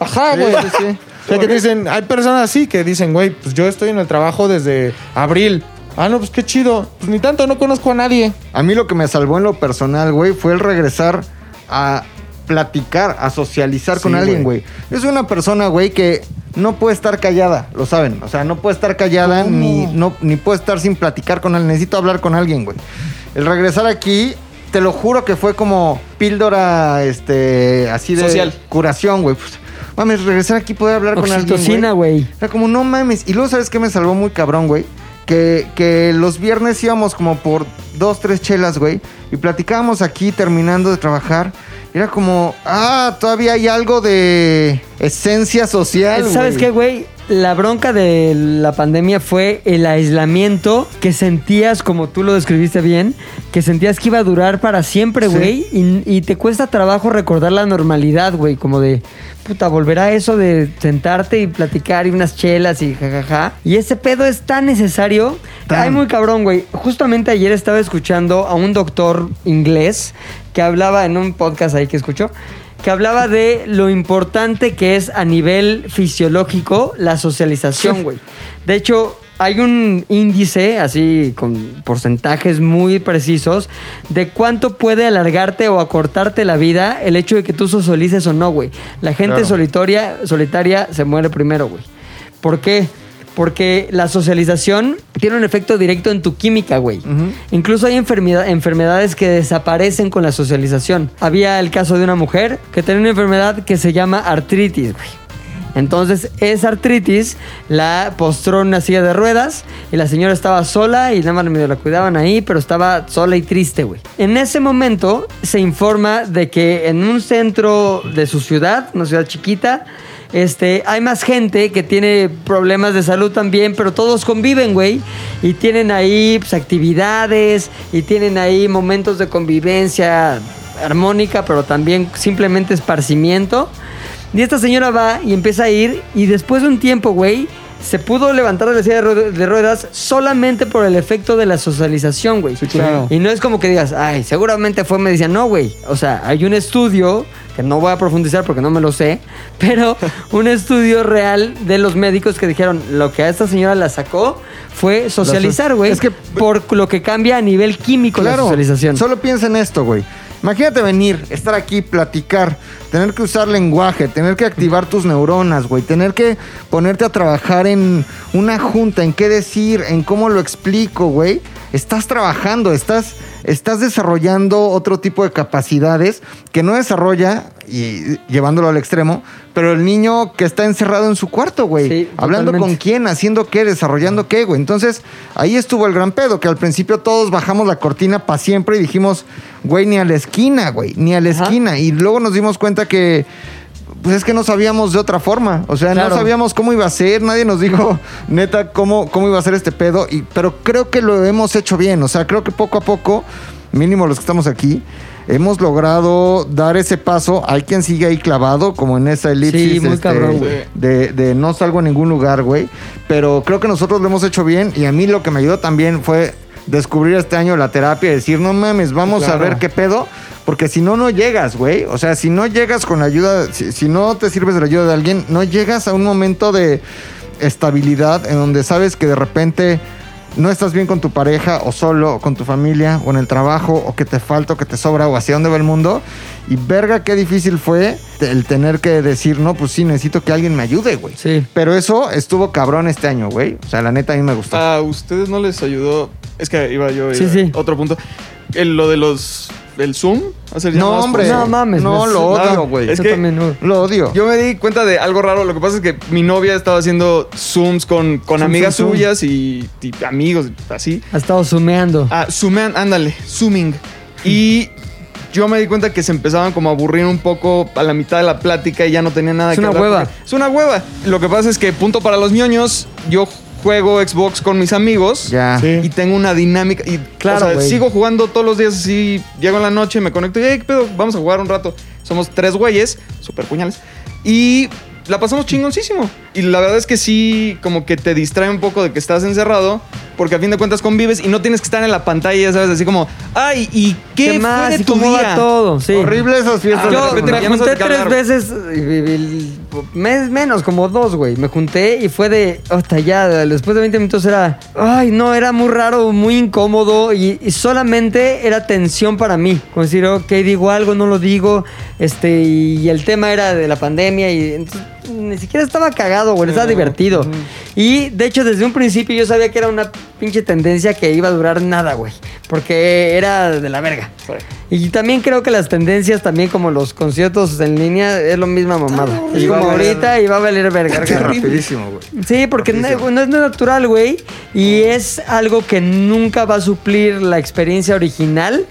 Ajá, Sí, güey. sí, sí. O sea, que dicen, hay personas así que dicen, güey, pues yo estoy en el trabajo desde abril. Ah, no, pues qué chido. Pues ni tanto, no conozco a nadie. A mí lo que me salvó en lo personal, güey, fue el regresar a platicar, a socializar con alguien, güey. Soy una persona, güey, que no puede estar callada, lo saben. O sea, no puede estar callada ni, no, ni puede estar sin platicar con alguien. Necesito hablar con alguien, güey. El regresar aquí, te lo juro que fue como píldora, este, así de Social. curación, güey. Pues, mames, regresar aquí poder hablar con alguien. Güey. Era como, no mames. Y luego, ¿sabes qué me salvó muy cabrón, güey? Que, los viernes íbamos como por dos, tres chelas, güey. Y platicábamos aquí terminando de trabajar. Era como, ah, todavía hay algo de esencia social, güey. ¿Sabes qué, güey? La bronca de la pandemia fue el aislamiento que sentías, como tú lo describiste bien, que sentías que iba a durar para siempre, Sí. güey. Y, y te cuesta trabajo recordar la normalidad, güey. Como de, puta, volverá eso de sentarte y platicar y unas chelas y jajaja. Y ese pedo es tan necesario. Tan. Ay, muy cabrón, güey. Justamente ayer estaba escuchando a un doctor inglés que hablaba en un podcast ahí que escuchó que hablaba de lo importante que es a nivel fisiológico la socialización, güey. De hecho, hay un índice, así con porcentajes muy precisos, de cuánto puede alargarte o acortarte la vida el hecho de que tú socialices o no, güey. La gente Claro. solitaria, solitaria se muere primero, güey. ¿Por qué? Porque la socialización tiene un efecto directo en tu química, güey. Incluso hay enfermedad- enfermedades que desaparecen con la socialización. Había el caso de una mujer que tenía una enfermedad que se llama artritis, güey. Entonces, esa artritis la postró en una silla de ruedas y la señora estaba sola y nada más medio la cuidaban ahí, pero estaba sola y triste, güey. En ese momento se informa de que en un centro de su ciudad, una ciudad chiquita, este, hay más gente que tiene problemas de salud también, pero todos conviven, güey. Y tienen ahí pues, actividades y tienen ahí momentos de convivencia armónica, pero también simplemente esparcimiento. Y esta señora va y empieza a ir y después de un tiempo, güey, se pudo levantar de la silla de rue- de ruedas solamente por el efecto de la socialización, güey. claro. Y no es como que digas, ay, seguramente fue medicina. No, güey. O sea, hay un estudio, que no voy a profundizar porque no me lo sé, (laughs) pero un estudio real de los médicos que dijeron, lo que a esta señora la sacó fue socializar, güey. es que- por lo que cambia a nivel químico la socialización. Solo piensa en esto, güey. Imagínate venir, estar aquí, platicar, tener que usar lenguaje, tener que activar tus neuronas, güey, tener que ponerte a trabajar en una junta, en qué decir, en cómo lo explico, güey. Estás trabajando, estás, estás desarrollando otro tipo de capacidades que no desarrolla, y llevándolo al extremo, pero el niño que está encerrado en su cuarto, güey. Sí, hablando con quién, haciendo qué, desarrollando qué, güey. Entonces, ahí estuvo el gran pedo, que al principio todos bajamos la cortina para siempre y dijimos, güey, ni a la esquina, güey, ni a la Ajá. esquina. Y luego nos dimos cuenta que, pues es que no sabíamos de otra forma. O sea, Claro. no sabíamos cómo iba a ser, nadie nos dijo, (laughs) neta, cómo, cómo iba a ser este pedo. Y, pero creo que lo hemos hecho bien. O sea, creo que poco a poco, mínimo los que estamos aquí, hemos logrado dar ese paso. Hay quien sigue ahí clavado, como en esa elipsis. Sí, muy este, cabrón, güey. de, de no salgo a ningún lugar, güey. Pero creo que nosotros lo hemos hecho bien y a mí lo que me ayudó también fue descubrir este año la terapia y decir, no mames, vamos a ver qué pedo. Porque si no, no llegas, güey. O sea, si no llegas con la ayuda, si, si no te sirves de la ayuda de alguien, no llegas a un momento de estabilidad en donde sabes que de repente no estás bien con tu pareja o solo o con tu familia o en el trabajo o que te falta o que te sobra o hacia dónde va el mundo. Y verga, qué difícil fue el tener que decir, no, pues sí, necesito que alguien me ayude, güey. Sí. Pero eso estuvo cabrón este año, güey. O sea, la neta a mí me gustó. ¿A ustedes no les ayudó? Es que iba yo. Sí, iba- sí. Otro punto. El- lo de los. El Zoom. Hacer no, hombre. No mames, No, me- lo odio, güey. es Yo que- también. Lo odio. Yo me di cuenta de algo raro. Lo que pasa es que mi novia estaba haciendo Zooms con, con Zoom, amigas zoom, zoom. suyas y, y amigos, así. Ha estado sumeando. Ah, zoomean, ándale, zooming. Y yo me di cuenta que se empezaban como a aburrir un poco a la mitad de la plática y ya no tenía nada Es que una hablar hueva. Es una hueva. Lo que pasa es que, punto para los ñoños, yo juego Xbox con mis amigos. Ya. Sí. Y tengo una dinámica. Y, Claro, o sea, güey. sigo jugando todos los días así. Llego en la noche, me conecto y, hey, ¿qué pedo? Vamos a jugar un rato. Somos tres güeyes, súper puñales. Y la pasamos chingoncísimo. Y la verdad es que sí, como que te distrae un poco de que estás encerrado. Porque a fin de cuentas convives y no tienes que estar en la pantalla, ¿sabes? Así como, ay, ¿y qué, ¿Qué más? fue de ¿Y tu cómo va día? todo? Sí. Horrible esas fiestas. Ah, de de Yo me junté tres veces, y- y- y- mes menos, como dos, güey. Me junté y fue de, hasta ya, después de 20 minutos era, ay, no, era muy raro, muy incómodo y, y solamente era tensión para mí. Como decir, ok, digo algo, no lo digo, este, y el tema era de la pandemia y entonces, ni siquiera estaba cagado, güey, estaba divertido. Y de hecho, desde un principio yo sabía que era una pinche tendencia que iba a durar nada, güey, porque era de la verga. Y también creo que las tendencias, también como los conciertos en línea, es lo misma mamada. Y como ahorita y va a valer verga. Rapidísimo, güey. Sí, porque no, no es natural, güey. Y es algo que nunca va a suplir la experiencia original.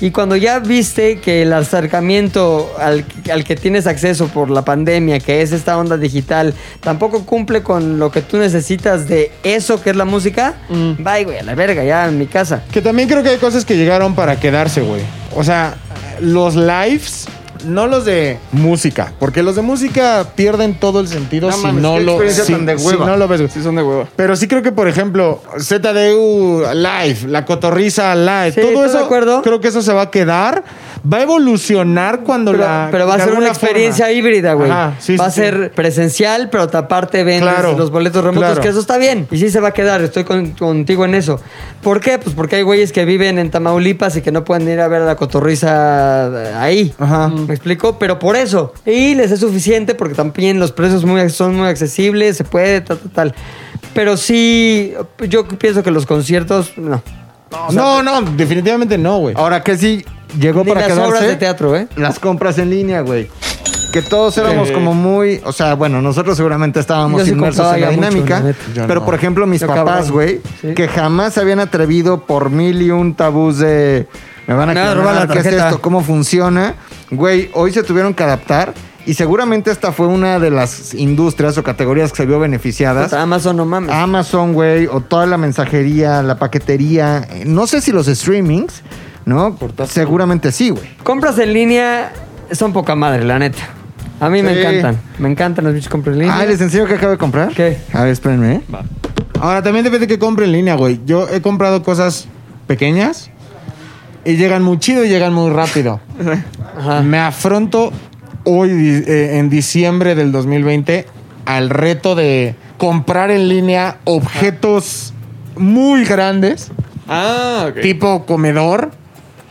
Y cuando ya viste que el acercamiento al, al que tienes acceso por la pandemia, que es esta onda digital, tampoco cumple con lo que tú necesitas de eso que es la música, bye, güey, a la verga, ya en mi casa. Que también creo que hay cosas que llegaron para quedarse, güey. O sea, los lives, no los de música, porque los de música pierden todo el sentido No si mames, no lo si, tan de si no lo ves. Sí, son de hueva. Pero sí creo que, por ejemplo, ZDU Live, La Cotorriza Live, Sí, todo ¿estás eso, de acuerdo? creo que eso se va a quedar. Va a evolucionar cuando Pero, la... pero va a ser una experiencia forma. híbrida, güey. Ajá, sí, va a ser presencial, pero aparte vendes Claro, los boletos remotos, claro. que eso está bien. Y sí se va a quedar, estoy con- contigo en eso. ¿Por qué? Pues porque hay güeyes que viven en Tamaulipas y que no pueden ir a ver a la cotorriza eh, ahí. Ajá. ¿Me explico? Pero por eso. Y les es suficiente porque también los precios muy, son muy accesibles, se puede, tal, tal, tal. Pero sí, yo pienso que los conciertos, no. no, no, definitivamente no, güey. Ahora que sí llegó Ni para las quedarse. obras de teatro, ¿eh? Las compras en línea, güey. que todos éramos como muy, o sea, bueno, nosotros seguramente estábamos sí inmersos en la mucho, dinámica, la pero no. por ejemplo mis Yo papás, güey, Sí. que jamás se habían atrevido por mil y un tabús de me van a robar la ¿qué es esto? ¿Cómo funciona? Güey, hoy se tuvieron que adaptar y seguramente esta fue una de las industrias o categorías que se vio beneficiadas. Puta, Amazon, no mames. Amazon, güey, o toda la mensajería, la paquetería, eh, no sé si los streamings, ¿no? Seguramente sí, güey. Compras en línea son poca madre, la neta. A mí me encantan. Me encantan los bichos compras en línea. Ah, ¿les enseño qué acabo de comprar? ¿Qué? A ver, espérenme, ¿eh? Ahora, también depende de que compre en línea, güey. Yo he comprado cosas pequeñas y llegan muy chido y llegan muy rápido. Ajá. Me afronto hoy, eh, en diciembre del 2020, al reto de comprar en línea objetos muy grandes, Ah, ok. tipo comedor,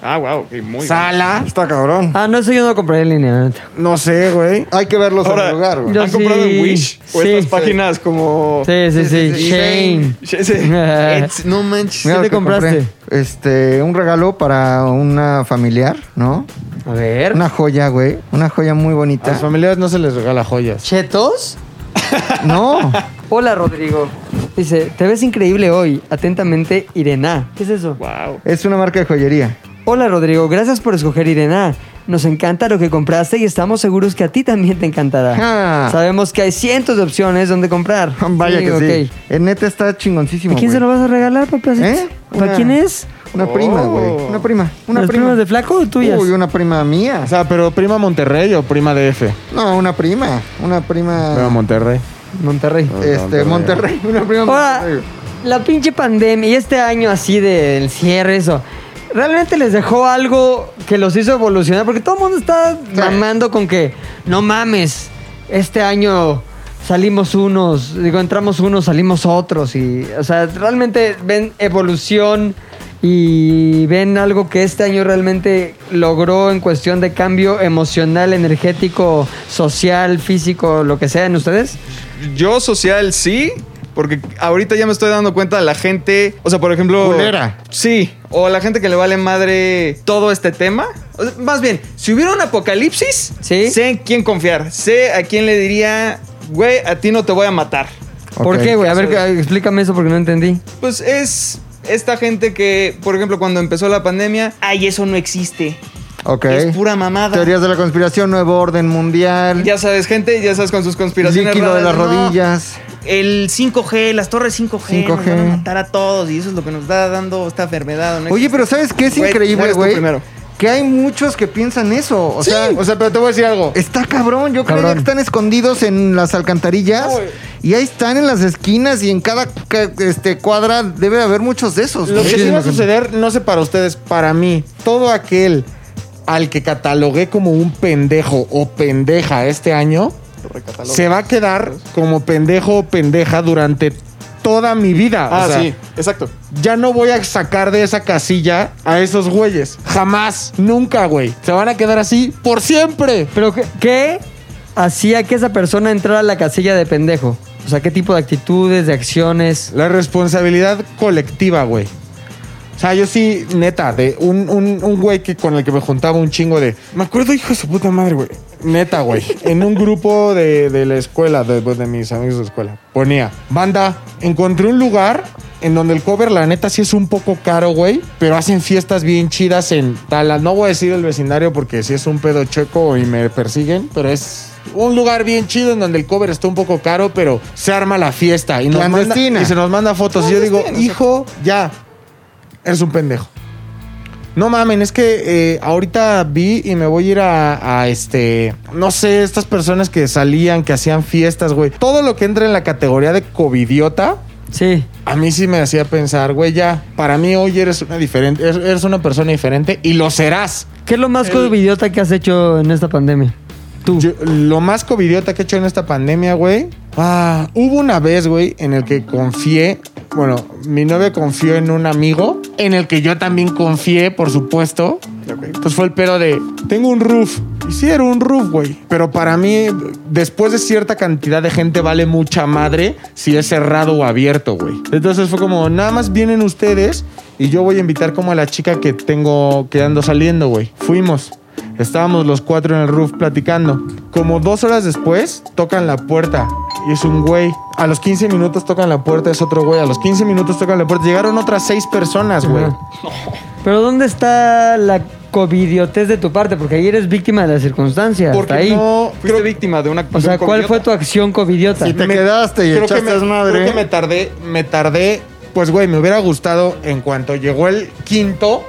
Ah, wow, ok, muy bien. sala, Está cabrón. Ah, no, eso yo no compré en línea, neta. no sé, güey. Hay que verlos Ahora, en el lugar, güey. Yo ¿Han comprado sí, en Wish? O sí, estas sí. páginas como... Sí, sí, sí. sí, sí. Shane. Sí, (laughs) sí. Ets- no manches. Mira ¿qué lo te que compré. compraste? Este, un regalo para una familiar, ¿no? A ver. Una joya, güey. Una joya muy A bonita. las familiares no se les regala joyas. ¿Chetos? (laughs) No. Hola, Rodrigo. Dice, te ves increíble hoy. Atentamente, Irena. ¿Qué es eso? Wow. Es una marca de joyería. Hola, Rodrigo. Gracias por escoger Irena. Nos encanta lo que compraste y estamos seguros que a ti también te encantará. (laughs) Ah. Sabemos que hay cientos de opciones donde comprar. (laughs) Vaya que ok. sí. El neta está chingoncísimo. ¿A quién se lo vas a regalar, papacito? ¿Eh? ¿Para Una- quién es? Una prima, güey. Una prima. Una ¿Las prima. primas de flaco o tuyas? Uy, una prima mía. O sea, pero prima Monterrey o prima DF. No, una prima. Una prima. Prima Monterrey. Monterrey. este, Monterrey. (laughs) Una prima Ahora, Monterrey. la pinche pandemia y este año así del cierre, eso. ¿Realmente les dejó algo que los hizo evolucionar? Porque todo el mundo está mamando con que, no mames, este año salimos unos, digo, entramos unos, salimos otros. Y, o sea, realmente ven evolución y ven algo que este año realmente logró en cuestión de cambio emocional, energético, social, físico, lo que sea en ustedes. Yo social sí, porque ahorita ya me estoy dando cuenta de la gente, o sea, por ejemplo... Culera. Sí, o la gente que le vale madre todo este tema. O sea, más bien, si hubiera un apocalipsis, Sí. sé en quién confiar, sé a quién le diría, güey, a ti no te voy a matar. ¿Por qué, güey? A ver, explícame eso porque no entendí. Pues es esta gente que, por ejemplo, cuando empezó la pandemia, ay, eso no existe. Ok. Es pura mamada. Teorías de la conspiración, nuevo orden mundial. Ya sabes, gente, ya sabes con sus conspiraciones. líquido de las no, rodillas. El 5G, las torres 5G, 5G. nos van a matar a todos y eso es lo que nos está dando esta enfermedad. ¿no? Oye, pero ¿sabes qué es increíble, güey? Que hay muchos que piensan eso. O sea, O sea, pero te voy a decir algo. está cabrón. Yo creo Cabrón. que están escondidos en las alcantarillas. y ahí están en las esquinas y en cada ca- este, cuadra debe haber muchos de esos. Lo que sí va a suceder, no sé para ustedes, para mí, todo aquel al que catalogué como un pendejo o pendeja este año, se va a quedar como pendejo o pendeja durante toda mi vida. Ah, O sea, sí, exacto. Ya no voy a sacar de esa casilla a esos güeyes. Jamás, nunca, güey. Se van a quedar así por siempre. Pero ¿qué, qué hacía que esa persona entrara a la casilla de pendejo? O sea, ¿qué tipo de actitudes, de acciones? La responsabilidad colectiva, güey. O sea, yo sí, neta, de un, un, un güey que con el que me juntaba un chingo de. Me acuerdo, hijo de su puta madre, güey. Neta, güey. En un grupo de, de la escuela, de, de mis amigos de escuela, ponía: Banda, encontré un lugar en donde el cover, la neta, sí es un poco caro, güey. Pero hacen fiestas bien chidas en tal. No voy a decir el vecindario porque sí es un pedo checo y me persiguen, pero es. Un lugar bien chido en donde el cover está un poco caro, pero se arma la fiesta y, nos manda, y se nos manda fotos. Y yo digo, hijo, ya, eres un pendejo. No mamen, es que eh, ahorita vi y me voy a ir a, a, este, no sé, estas personas que salían, que hacían fiestas, güey. Todo lo que entra en la categoría de covidiota, Sí. a mí sí me hacía pensar, güey, ya, para mí hoy eres una diferente, eres- una persona diferente y lo serás. ¿Qué es lo más covidiota que has hecho en esta pandemia? Tú. Yo- lo más covidiota que he hecho en esta pandemia, güey. Ah, hubo una vez, güey, en el que confié. Bueno, mi novia confió en un amigo, en el que yo también confié, por supuesto. Entonces fue el pedo de, tengo un roof. Y sí, era un roof, güey. Pero para mí, después de cierta cantidad de gente, vale mucha madre si es cerrado o abierto, güey. Entonces fue como, nada más vienen ustedes y yo voy a invitar como a la chica que tengo, que ando saliendo, güey. Fuimos. Estábamos los cuatro en el roof platicando. Como dos horas después, tocan la puerta y es un güey. A los 15 minutos tocan la puerta, es otro güey. A los 15 minutos tocan la puerta. Llegaron otras seis personas, güey. Pero ¿dónde está la covidiotez de tu parte? Porque ahí eres víctima de la circunstancia. Porque ahí. no. Fuiste Creo, víctima de una O sea, ¿cuál fue tu acción covidiota? Si te Me- quedaste y creo echaste que me, madre. creo que me tardé, me tardé. Pues, güey, me hubiera gustado en cuanto llegó el quinto,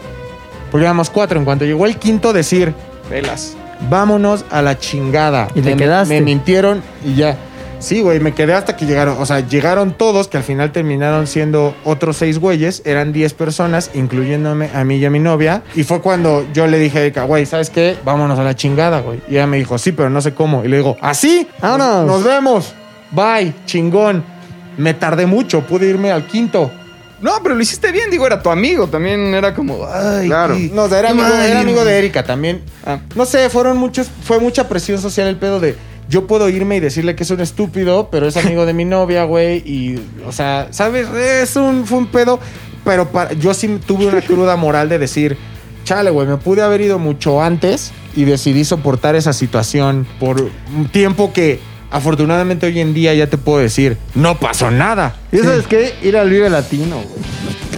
porque éramos cuatro, en cuanto llegó el quinto, decir, Velas. vámonos a la chingada. Y te me, quedaste. Me mintieron y ya. Sí, güey, me quedé hasta que llegaron. O sea, llegaron todos, que al final terminaron siendo otros seis güeyes. Eran 10 personas, incluyéndome a mí y a mi novia. Y fue cuando yo le dije a Erika, güey, ¿sabes qué? Vámonos a la chingada, güey. Y ella me dijo, sí, pero no sé cómo. Y le digo, ¿así? Vámonos. Nos vemos. Bye, chingón. Me tardé mucho, pude irme al quinto. No, pero lo hiciste bien, digo, era tu amigo. También era como, ay, Claro. qué- No, o sea, era, qué amigo, mal. era amigo de Erika también. Ah. No sé, fueron muchos, fue mucha presión social el pedo de yo puedo irme y decirle que es un estúpido, pero es amigo de mi novia, güey, y, o sea, ¿sabes? Es un, fue un pedo, pero para- yo sí tuve una cruda moral de decir, chale, güey, me pude haber ido mucho antes y decidí soportar esa situación por un tiempo que afortunadamente hoy en día ya te puedo decir, no pasó nada. ¿Y sabes qué? Ir al Vive Latino, güey.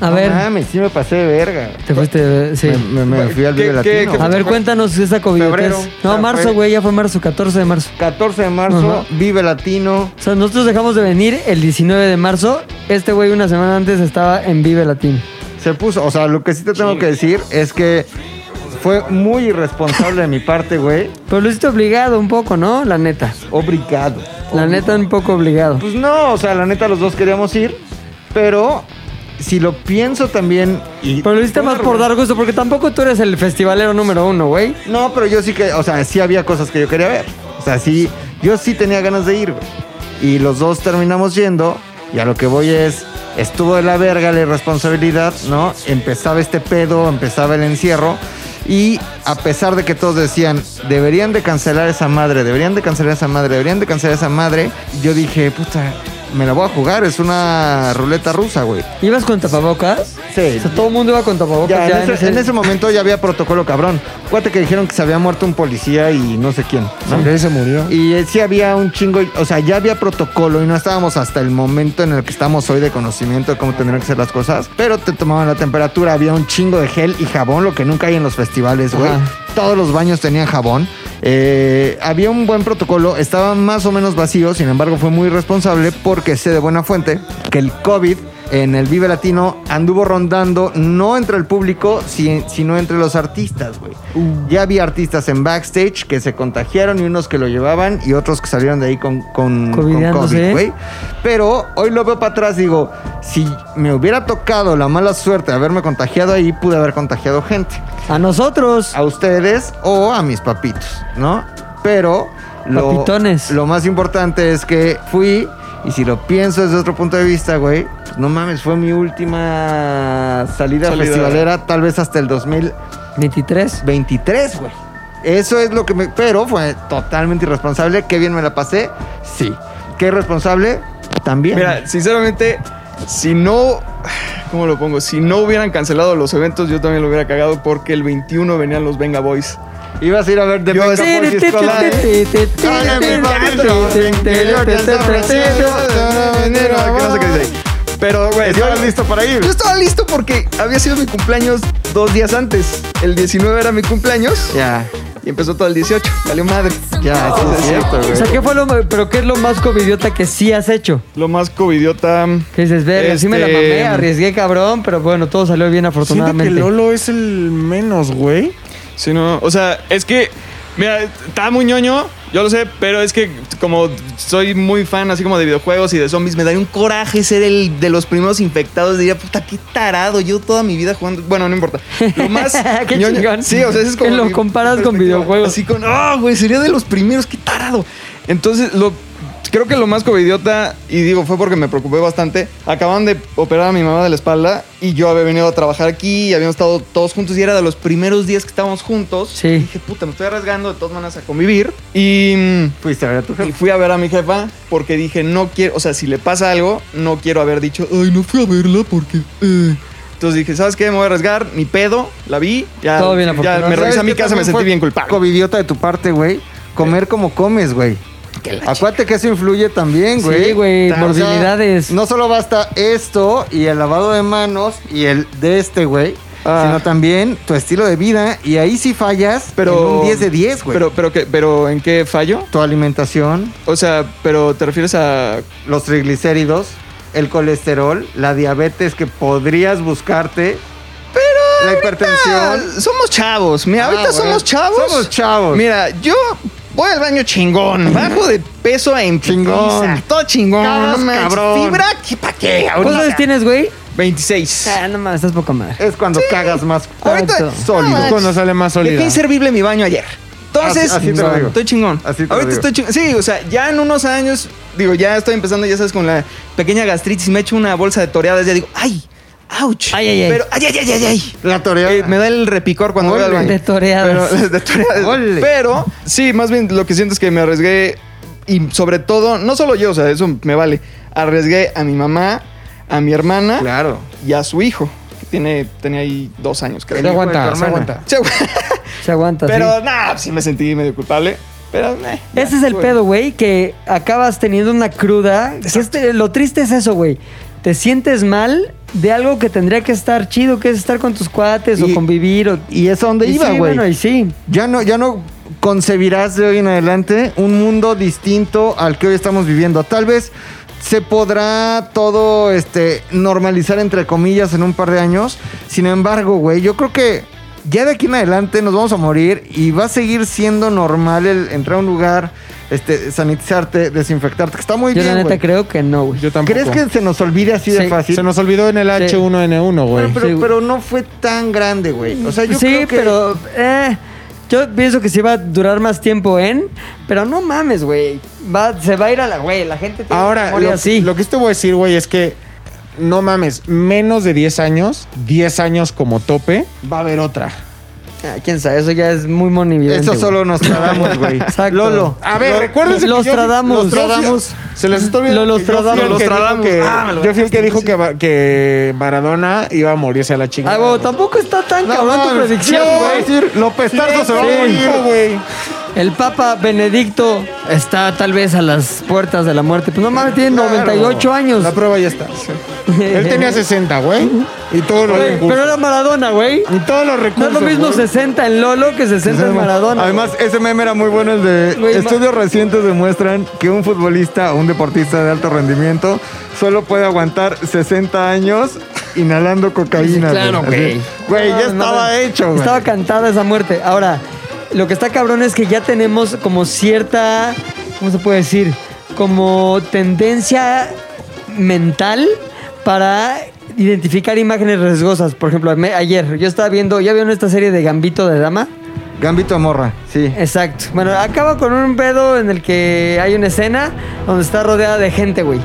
A No ver, mames, sí me pasé de verga. te fuiste. Sí. Me, me- me fui al ¿Qué- Vive qué- Latino. qué- A ver, cuéntanos esa covidiotez. Febrero. No, marzo, güey, ya fue marzo, 14 de marzo. 14 de marzo. Vive Latino. O sea, nosotros dejamos de venir el 19 de marzo. Este güey una semana antes estaba en Vive Latino. Se puso, o sea, lo que sí te tengo que decir es que fue muy irresponsable de mi parte, güey. Pero lo hiciste obligado un poco, ¿no? La neta. Obrigado. La neta un poco obligado. Pues no, o sea, la neta los dos queríamos ir, pero si lo pienso también y Pero lo hiciste más por dar gusto, porque tampoco tú eres el festivalero número uno, güey. No, pero yo sí que, o sea, sí había cosas que yo quería ver. O sea, sí, yo sí tenía ganas de ir, güey. Y los dos terminamos yendo. Y a lo que voy es, estuvo de la verga la irresponsabilidad, ¿no? Empezaba este pedo, empezaba el encierro. Y a pesar de que todos decían, deberían de cancelar esa madre, deberían de cancelar esa madre, deberían de cancelar esa madre, yo dije, puta, me la voy a jugar, es una ruleta rusa, güey. ¿Ibas con tapabocas? Sí. O sea, todo el mundo iba con tapabocas. Ya, ya en, ese, en ese momento ya había protocolo cabrón. Acuérdate que dijeron que se había muerto un policía y no sé quién. ¿no? Se murió. Y eh, sí había un chingo, o sea, ya había protocolo y no estábamos hasta el momento en el que estamos hoy de conocimiento de cómo tendrían que ser las cosas. Pero te tomaban la temperatura, había un chingo de gel y jabón, lo que nunca hay en los festivales, güey. Todos los baños tenían jabón. Eh, había un buen protocolo, estaba más o menos vacío, sin embargo fue muy responsable porque sé de buena fuente que el COVID en el Vive Latino anduvo rondando no entre el público, si- sino entre los artistas, güey. Ya había artistas en backstage que se contagiaron y unos que lo llevaban y otros que salieron de ahí con, con, con Covideándose. COVID, güey. Pero hoy lo veo para atrás, digo, si me hubiera tocado la mala suerte de haberme contagiado ahí, pude haber contagiado gente A nosotros. a ustedes o a mis papitos, ¿no? Pero lo, Papitones. lo más importante es que fui y si lo pienso desde otro punto de vista, güey, pues no mames, fue mi última salida, Salida. festivalera, tal vez hasta el 2023, 23. güey. Eso es lo que me... Pero fue totalmente irresponsable. Qué bien me la pasé, sí. Qué irresponsable, también. Mira, sinceramente, si no. ¿Cómo lo pongo? Si no hubieran cancelado los eventos, yo también lo hubiera cagado porque el 21 venían los Venga Boys. Ibas a ir a ver The Yo- Makeup Boys Is Collide. Que no sé qué dice ahí. Pero, güey, yo, ¿Estabas listo para ir? yo estaba listo porque había sido mi cumpleaños dos días antes. El 19 era mi cumpleaños Ya, y empezó todo el 18. Valió madre. ya, sí es cierto, güey. O sea, ¿qué fue lo, ma- pero qué es lo más covidiota que sí has hecho? Lo más covidiota. Que dices, ver, sí me la Este- mamé, arriesgué cabrón, pero bueno, todo salió bien Siento que. Lolo es el menos, güey. Sí, no. O sea, es que. Mira, está muy ñoño, yo lo sé, pero es que como soy muy fan así como de videojuegos y de zombies, me daría un coraje ser el de los primeros infectados. Diría, puta, qué tarado, yo toda mi vida jugando. Bueno, no importa. Lo más. (laughs) Qué ñoño- chingón. Sí, o sea, es como. Que lo mi comparas con videojuegos. Así con, ah, güey, sería de los primeros, qué tarado. Entonces, lo. Creo que lo más covidiota, y digo, fue porque me preocupé bastante. Acaban de operar a mi mamá de la espalda y yo había venido a trabajar aquí y habíamos estado todos juntos y era de los primeros días que estábamos juntos. Sí. Y dije, puta, me estoy arriesgando de todas maneras a convivir. Y, mm, Fuiste a ver a tu y jefe. fui a ver a mi jefa porque dije, no quiero, o sea, si le pasa algo, no quiero haber dicho, ay, no fui a verla porque... eh". Entonces dije, ¿sabes qué? Me voy a arriesgar, ni pedo, la vi, ya, Todo bien, ya me regresé a ¿Sabes mi casa, me sentí bien culpable. Covidiota de tu parte, güey. Comer como comes, güey. Acuérdate que eso influye también, güey. Sí, güey, O sea, morbilidades. no solo basta esto y el lavado de manos y el de este, güey. Ah. Sino también tu estilo de vida. Y ahí sí fallas Pero, en un 10 de 10, güey. Pero, pero, ¿qué- pero, ¿en qué fallo? tu alimentación, O sea, pero ¿te refieres a los triglicéridos, el colesterol, la diabetes que podrías buscarte. Pero la hipertensión. Somos chavos. Mira, Ah, ahorita somos chavos. Somos chavos. Mira, yo voy al baño chingón. Bajo de peso en Chingón. putiza, Todo chingón. No manches. cabrón. Fibra, ¿qué pa' qué? ¿Cuántos Ahorita. años tienes, güey? 26. Ah, no mames, estás poca madre. Es cuando cagas más Ahorita, Exacto. sólido. no manches. Cuando sale más sólida. Dejé inservible mi baño ayer. Entonces, Así- así te lo digo. estoy chingón. Así te lo Ahorita digo. estoy chingón. Sí, o sea, ya en unos años, digo, ya estoy empezando, ya sabes, con la pequeña gastritis. Me echo una bolsa de toreadas, ya digo, ¡ay! ¡Ouch! Ay, ay, ay. Pero, ¡ay, ay, ay, ay! ay. La toreada. Eh, me da el repicor cuando voy al baño. De toreadas. Pero, (laughs) de toreadas. Ole. Pero, sí, más bien lo que siento es que me arriesgué. Y sobre todo, no solo yo, o sea, eso me vale. Arriesgué a mi mamá, a mi hermana Claro. y a su hijo, que tiene, tenía ahí dos años, creo. Se aguanta, se aguanta. Sí, (laughs) güey. Se aguanta, sí. Pero nada, sí me sentí medio culpable. Pero, eh, ya, Ese es el güey. pedo, güey, que acabas teniendo una cruda. Que este- lo triste es eso, güey. Te sientes mal de algo que tendría que estar chido, que es estar con tus cuates Y- o convivir. O, Y es a donde y iba, sí, güey. bueno, y sí. Ya no, ya no concebirás de hoy en adelante un mundo distinto al que hoy estamos viviendo. Tal vez se podrá todo este normalizar entre comillas en un par de años. Sin embargo, güey, yo creo que ya de aquí en adelante nos vamos a morir y va a seguir siendo normal el entrar a un lugar, este, sanitizarte, desinfectarte, que está muy Yo bien. la neta güey. creo que no, güey. Yo tampoco. ¿Crees que se nos olvide así de fácil? Se nos olvidó en el Sí. H1N1, güey. Pero, Sí, pero no fue tan grande, güey. O sea, yo sí, creo que... pero eh, yo pienso que sí va a durar más tiempo en, pero no mames, güey. Va, se va a ir a la güey, la gente tiene Ahora, lo, así. lo que te voy a decir, güey, es que no mames, menos de 10 años, 10 años como tope, va a haber otra. Ah, quién sabe, eso ya es muy monividente. Eso solo nos tradamos, güey. Exacto. Lolo. A ver, Lo- recuérdense los que yo- tradamos. los tradamos. Se les está olvidando. Lo- los que yo fui el tradamos. que Los dijo tradamos. que- Ah, Yo fui el que dijo que, va- que Maradona iba a morirse a la chingada. Ah, güey, tampoco está tan No, cabrón tu mames, predicción, güey. decir, López Tarso se va a morir. güey. El Papa Benedicto está tal vez a las puertas de la muerte. Pues no mames, tiene 98 años. La prueba ya está. Él tenía 60, güey. Y todos los Güey, recursos. pero era Maradona, güey. Y todos los No recursos. es lo mismo güey. 60 en Lolo que 60 en Maradona. Además, ese meme era muy bueno, el de Güey, ma- estudios recientes demuestran que un futbolista o un deportista de alto rendimiento solo puede aguantar 60 años inhalando cocaína. Claro, güey. Así. Güey, ya No, no, estaba no. hecho, güey. Estaba cantada esa muerte. Ahora, lo que está cabrón es que ya tenemos como cierta, ¿cómo se puede decir? Como tendencia mental para identificar imágenes riesgosas. Por ejemplo, me- ayer yo estaba viendo, ¿ya vieron esta serie de Gambito de Dama? Gambito de morra, sí. Exacto. Bueno, acaba con un pedo en el que hay una escena donde está rodeada de gente, güey.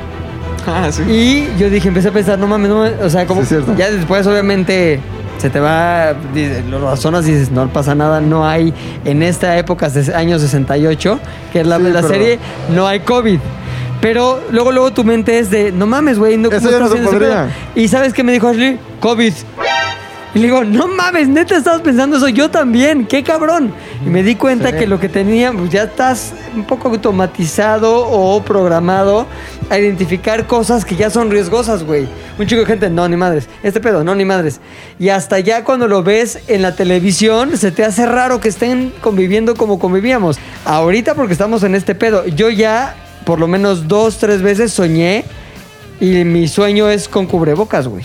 Ah, sí. Y yo dije, empecé a pensar, no mames, no mames. O sea, como Sí, es cierto. ya después, obviamente, se te va, dices, lo razonas y dices, no pasa nada, no hay en esta época, año 68, que es la, Sí, la pero- serie, no hay COVID. Pero luego, luego tu mente es de, no mames, güey, no, Eso ¿cómo ya estás no se haciendo ese podría. pedo? Y ¿sabes qué me dijo Ashley? COVID. Y le digo, no mames, neta estabas pensando eso, yo también, qué cabrón. Y me di cuenta que lo que tenía, pues ya estás un poco automatizado o programado a identificar cosas que ya son riesgosas, güey. Un chico de gente, no, ni madres. Este pedo, no, ni madres. Y hasta ya cuando lo ves en la televisión, se te hace raro que estén conviviendo como convivíamos. Ahorita porque estamos en este pedo. Yo ya, por lo menos dos, tres veces soñé y mi sueño es con cubrebocas, güey.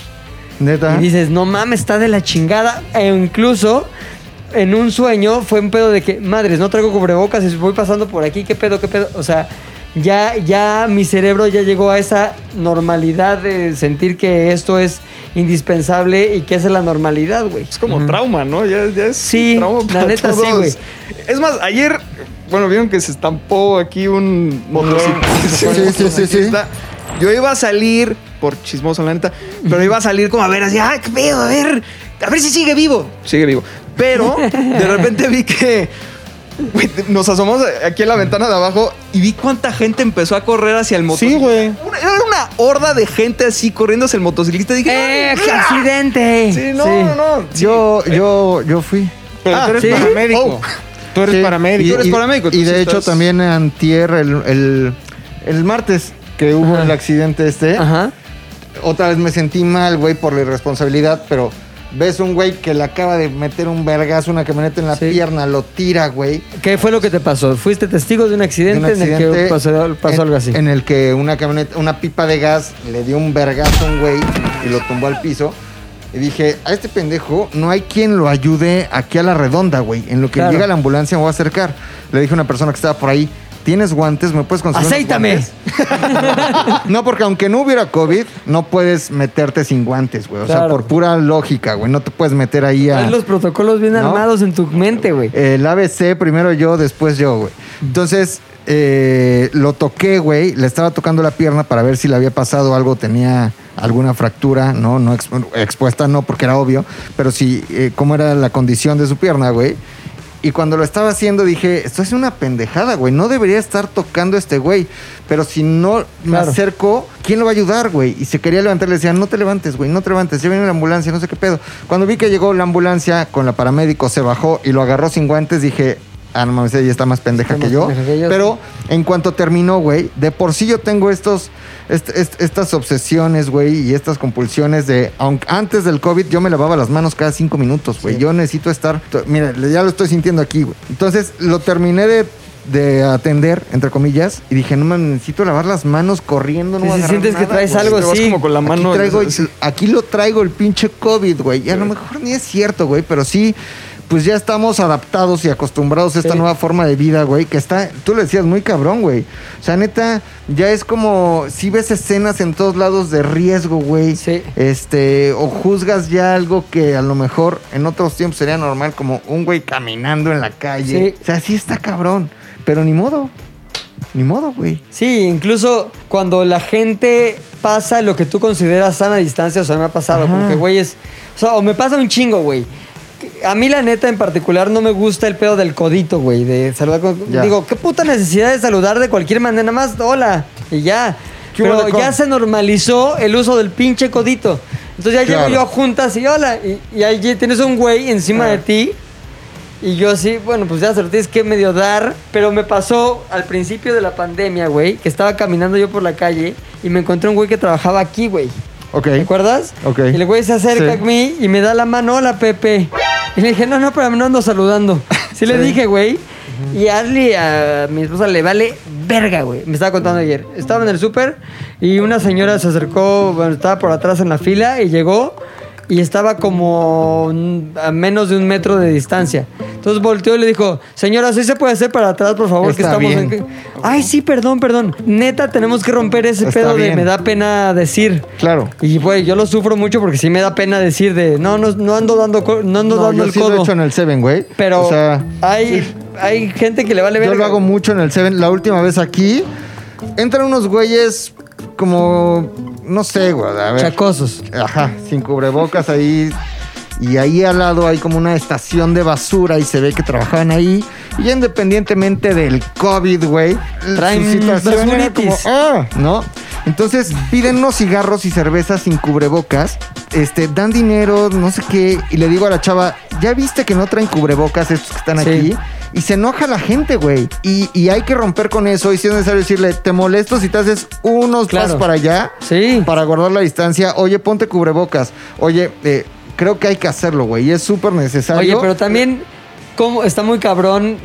Neta. Y dices, no mames, está de la chingada. E incluso en un sueño fue un pedo de que, madres, no traigo cubrebocas y voy pasando por aquí, qué pedo, qué pedo. O sea, ya, ya mi cerebro ya llegó a esa normalidad de sentir que esto es indispensable y que esa es la normalidad, güey. Es como trauma, ¿no? Ya, ya es Sí, trauma la neta sí, güey. Es más, ayer, bueno, vieron que se estampó aquí un motociclista. Sí, sí, sí, sí. Yo iba a salir, por chismoso, la neta, pero iba a salir como a ver así, ¡ay, qué pedo! A ver, a ver si sigue vivo. Sigue vivo. Pero (laughs) de repente vi que Güey, nos asomamos aquí a la ventana de abajo y vi cuánta gente empezó a correr hacia el Sí, motociclista. güey. Una- Era una horda de gente así corriendo hacia el motociclista. Dije, ¡Eh, ¡ay, qué ¡ah! accidente! Sí, no, Sí. no, no. Sí. Yo, yo, yo fui. Pero Ah, tú eres ¿sí? paramédico. Oh. Tú eres Sí, paramédico. Tú eres y, paramédico, Y tú de sí hecho también antier, el, el, el martes que hubo Ajá. el accidente este, Ajá. otra vez me sentí mal, güey, por la irresponsabilidad, pero ves un güey que le acaba de meter un vergazo, una camioneta en la Sí. pierna, lo tira, güey. ¿Qué fue lo que te pasó? ¿Fuiste testigo de un de accidente, un en el que pasó, pasó en- algo así? En el que una camioneta, una pipa de gas le dio un vergazo a un güey y lo tumbó al piso. Y dije, a este pendejo no hay quien lo ayude aquí a la redonda, güey. En lo que Claro. llega la ambulancia me voy a acercar. Le dije a una persona que estaba por ahí, ¿tienes guantes? ¿Me puedes conseguir guantes?" No, porque aunque no hubiera COVID, no puedes meterte sin guantes, güey. O sea, por pura lógica, güey. No te puedes meter ahí a... Traes los protocolos bien ¿No? armados en tu mente, güey. El ABC, primero yo, después yo, güey. Entonces, eh, lo toqué, güey. Le estaba tocando la pierna para ver si le había pasado algo, tenía alguna fractura, ¿no? No expu- expuesta, no, porque era obvio. Pero sí, eh, cómo era la condición de su pierna, güey. Y cuando lo estaba haciendo dije, esto es una pendejada, güey. No debería estar tocando a este güey. Pero si no me Claro. acerco, ¿quién lo va a ayudar, güey? Y se quería levantar, le decía, no te levantes, güey, no te levantes. Ya viene la ambulancia, no sé qué pedo. Cuando vi que llegó la ambulancia con la paramédico, se bajó y lo agarró sin guantes, dije, ah, no mames, ella está más pendeja Está que más yo. pendeja que yo, Pero en cuanto terminó, güey, de por sí yo tengo estos, est- est- estas obsesiones, güey, y estas compulsiones de, aunque antes del COVID yo me lavaba las manos cada cinco minutos, güey. Yo necesito estar, to- mira, ya lo estoy sintiendo aquí, güey. Entonces lo terminé de, de atender, entre comillas, y dije, no mames, necesito lavar las manos corriendo, no Si sientes que traes algo así. como con la Aquí, mano. traigo- aquí lo traigo el pinche COVID, güey. Y a lo mejor ni es cierto, güey, pero sí, pues ya estamos adaptados y acostumbrados a esta Sí. nueva forma de vida, güey, que está, tú le decías, muy cabrón, güey. O sea, neta, ya es como, si ves escenas en todos lados de riesgo, güey. Sí. Este, o juzgas ya algo que a lo mejor en otros tiempos sería normal, como un güey caminando en la calle. Sí. O sea, sí está cabrón, pero ni modo. Ni modo, güey. Sí, incluso cuando la gente pasa lo que tú consideras sana distancia, o sea, me ha pasado, Ajá. como que, güey, es... O sea, o me pasa un chingo, güey. A mí, la neta, en particular, no me gusta el pedo del codito, güey, de saludar con... Ya. Digo, qué puta necesidad de saludar de cualquier manera, nada más, hola, y ya. ¿Qué Pero ya se normalizó el uso del pinche codito. Entonces ya Claro. llego yo a juntas y hola, y, y ahí tienes un güey encima de ti y yo así, bueno, pues ya se lo tienes que medio dar. Pero me pasó al principio de la pandemia, güey, que estaba caminando yo por la calle y me encontré un güey que trabajaba aquí, güey. Ok. ¿Te acuerdas? Ok. Y el güey se acerca Sí. a mí y me da la mano, hola Pepe. Y le dije, no, no, pero no ando saludando. (laughs) Sí, le dije, güey. Y a Ashley, a mi esposa, le vale verga, güey. Me estaba contando ayer. Estaba en el súper y una señora se acercó, bueno, estaba por atrás en la fila y llegó y estaba como a menos de un metro de distancia. Entonces volteó y le dijo, señora, ¿sí se puede hacer para atrás, por favor? que estamos bien. en... Ay, sí, perdón, perdón. Neta, tenemos que romper ese Está pedo de me da pena decir. Claro. Y güey, yo lo sufro mucho porque sí me da pena decir de no, no, no ando dando, no ando No, dando yo el sí lo he hecho en el Seven, güey. Pero o sea, hay, hay gente que le vale ver. yo lo hago mucho en el Seven. La última vez aquí, entran unos güeyes como, no sé, güey, a ver. Chacosos. Ajá, sin cubrebocas ahí. Y ahí al lado hay como una estación de basura y se ve que trabajaban ahí. Y independientemente del COVID, güey, Traen su situación era como, ah, ¿no? Entonces piden unos cigarros y cervezas sin cubrebocas, este, dan dinero, no sé qué, y le digo a la chava, ¿ya viste que no traen cubrebocas estos que están Sí. aquí? Y se enoja la gente, güey. Y, y hay que romper con eso. Y si es necesario decirle, te molesto si te haces unos Claro. pasos para allá Sí. para guardar la distancia. Oye, ponte cubrebocas. Oye, eh, creo que hay que hacerlo, güey. Y es súper necesario. Oye, pero también cómo, está muy cabrón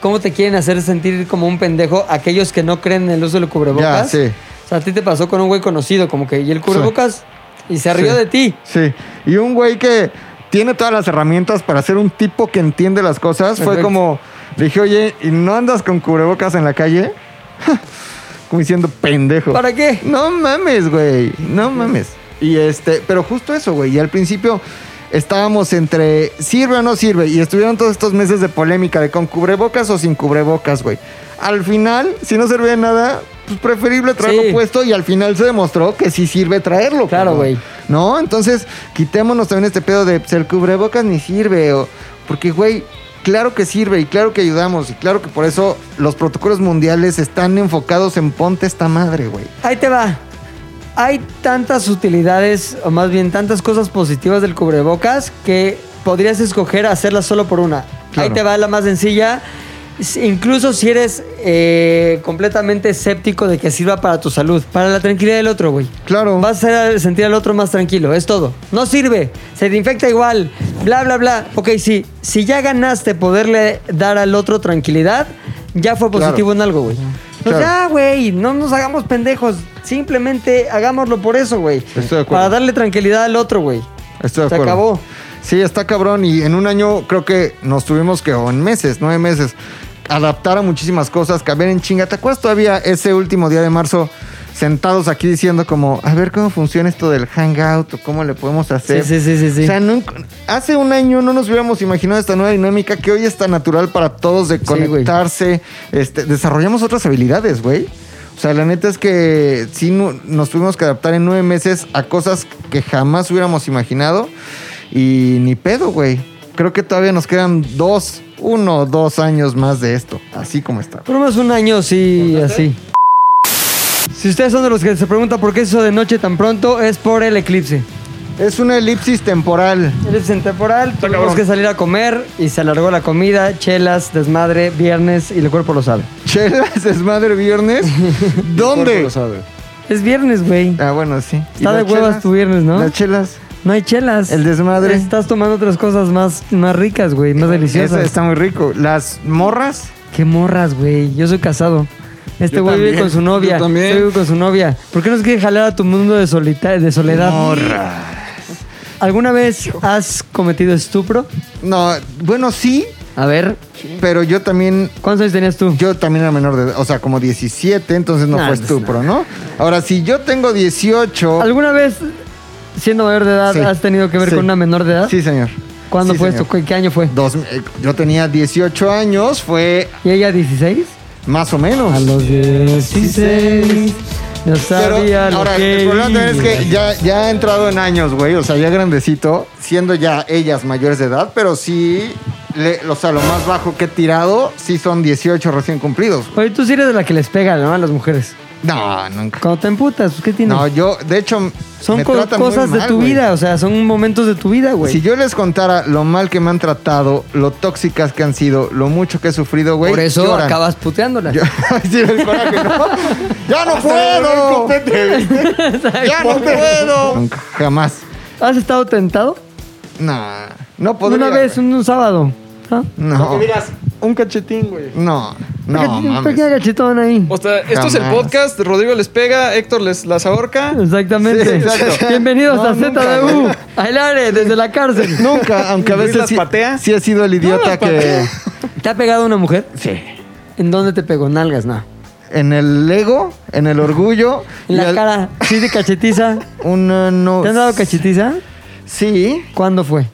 cómo te quieren hacer sentir como un pendejo aquellos que no creen en el uso del Ya, cubrebocas. sí. O sea, a ti te pasó con un güey conocido, como que, y el cubrebocas, y se rió Sí. de ti. Sí. Y un güey que tiene todas las herramientas para ser un tipo que entiende las cosas. Fue como, le dije, oye, ¿y no andas con cubrebocas en la calle? (laughs) como diciendo pendejo. ¿Para qué? No mames, güey. No mames. Y este, pero justo eso, güey. Y al principio estábamos entre sirve o no sirve. Y estuvieron todos estos meses de polémica de con cubrebocas o sin cubrebocas, güey. Al final, si no servía de nada, pues preferible traerlo Sí. puesto. Y al final se demostró que sí sirve traerlo. Claro, güey. ¿No? Entonces, quitémonos también este pedo de pues, el cubrebocas ni sirve. O, porque, güey, claro que sirve y claro que ayudamos y claro que por eso los protocolos mundiales están enfocados en ponte esta madre, güey. Ahí te va. Hay tantas utilidades, o más bien tantas cosas positivas del cubrebocas que podrías escoger hacerlas solo por una. Claro. Ahí te va la más sencilla. Incluso si eres eh, completamente escéptico de que sirva para tu salud, para la tranquilidad del otro, güey. Claro. Vas a hacer sentir al otro más tranquilo, es todo. No sirve, se te infecta igual, bla, bla, bla. Ok, sí, si ya ganaste poderle dar al otro tranquilidad, ya fue positivo en algo, güey. Pues Claro. ya, güey, no nos hagamos pendejos. Simplemente hagámoslo por eso, güey. Estoy de acuerdo. Para darle tranquilidad al otro, güey. Estoy de Se acuerdo. acabó. Sí, está cabrón. Y en un año creo que nos tuvimos que, o en meses, nueve meses, adaptar a muchísimas cosas, caber en chinga. ¿Te acuerdas todavía ese último día de marzo? Sentados aquí diciendo como, a ver cómo funciona esto del hangout o cómo le podemos hacer. Sí, sí, sí, sí, sí. O sea, nunca- hace un año no nos hubiéramos imaginado esta nueva dinámica que hoy es tan natural para todos de conectarse. este, desarrollamos otras habilidades, güey. O sea, la neta es que sí nos tuvimos que adaptar en nueve meses a cosas que jamás hubiéramos imaginado. Y ni pedo, güey. Creo que todavía nos quedan dos, uno o dos años más de esto. Así como está. Por lo menos un año, sí, así. Si ustedes son de los que se preguntan por qué eso de noche tan pronto, es por el eclipse. Es una elipsis temporal. En temporal, tuvimos cabrón. que salir a comer y se alargó la comida, chelas, desmadre, viernes y el cuerpo lo sabe. Chelas, (laughs) desmadre viernes. (laughs) Cuerpo ¿Dónde? lo sabe. Es viernes, güey. Ah, bueno, sí. ¿Y Está de las huevas chelas? tu viernes, ¿no? Las chelas. No hay chelas. El desmadre. Estás tomando otras cosas más, más ricas, güey, más deliciosas. Eso está muy rico. Las morras. Qué morras, güey. Yo soy casado. Este Yo güey vive con su novia. Yo también. Este güey vive con su novia. ¿Por qué nos quiere jalar a tu mundo de, solita de soledad? ¿Alguna vez has cometido estupro? No, bueno, sí, A ver, pero yo también. ¿cuántos años tenías tú? Yo también era menor de edad, o sea, como 17, entonces no Nah, fue pues, estupro, ¿no? Ahora, si yo tengo 18. ¿Alguna vez, siendo mayor de edad, Sí. has tenido que ver Sí. con una menor de edad? Sí, señor. ¿Cuándo Sí, fue señor. esto? ¿Qué, qué año fue? Dos- eh, yo tenía 18 años, fue ¿Y ella 16? más o menos. A los 16. Yo Pero sabía lo ahora, que el problema es iba. que ya, ya ha entrado en años, güey. O sea, ya grandecito, siendo ya ellas mayores de edad, pero sí, le- o sea, lo más bajo que he tirado, sí son 18 recién cumplidos. Oye, tú sí eres de la que les pega, ¿no? A las mujeres. No, nunca. Cuando te emputas, pues, ¿qué tienes? No, yo, de hecho, Son me co- tratan muy cosas de tu güey. vida, o sea, son momentos de tu vida, güey. Si yo les contara lo mal que me han tratado, lo tóxicas que han sido, lo mucho que he sufrido, güey. Por eso lloran. acabas puteándola. Yo- (laughs) Ay, sí, el coraje, ¿no? (laughs) ¡Ya no puedo! ¡Ya no puedo! Nunca, jamás. ¿Has estado tentado? No, no podría. Una vez, un, un sábado. ¿Ah? No, un cachetín, güey. no, no, un mames. pequeño cachetón ahí. O sea, esto es el Jamás. podcast, Rodrigo les pega, Héctor les las ahorca. Exactamente. Sí, exacto. (laughs) Bienvenidos No, a nunca, ZDU. desde la cárcel. (laughs) Nunca, aunque a ¿Luis veces las sí, patea? sí he sido el idiota que... ¿Te ha pegado una mujer? Sí. ¿En dónde te pegó? Nalgas, no. En el ego, en el orgullo. En y la al- cara. ¿Sí de cachetiza? (laughs) Una no... ¿Te han dado cachetiza? Sí, ¿Cuándo fue?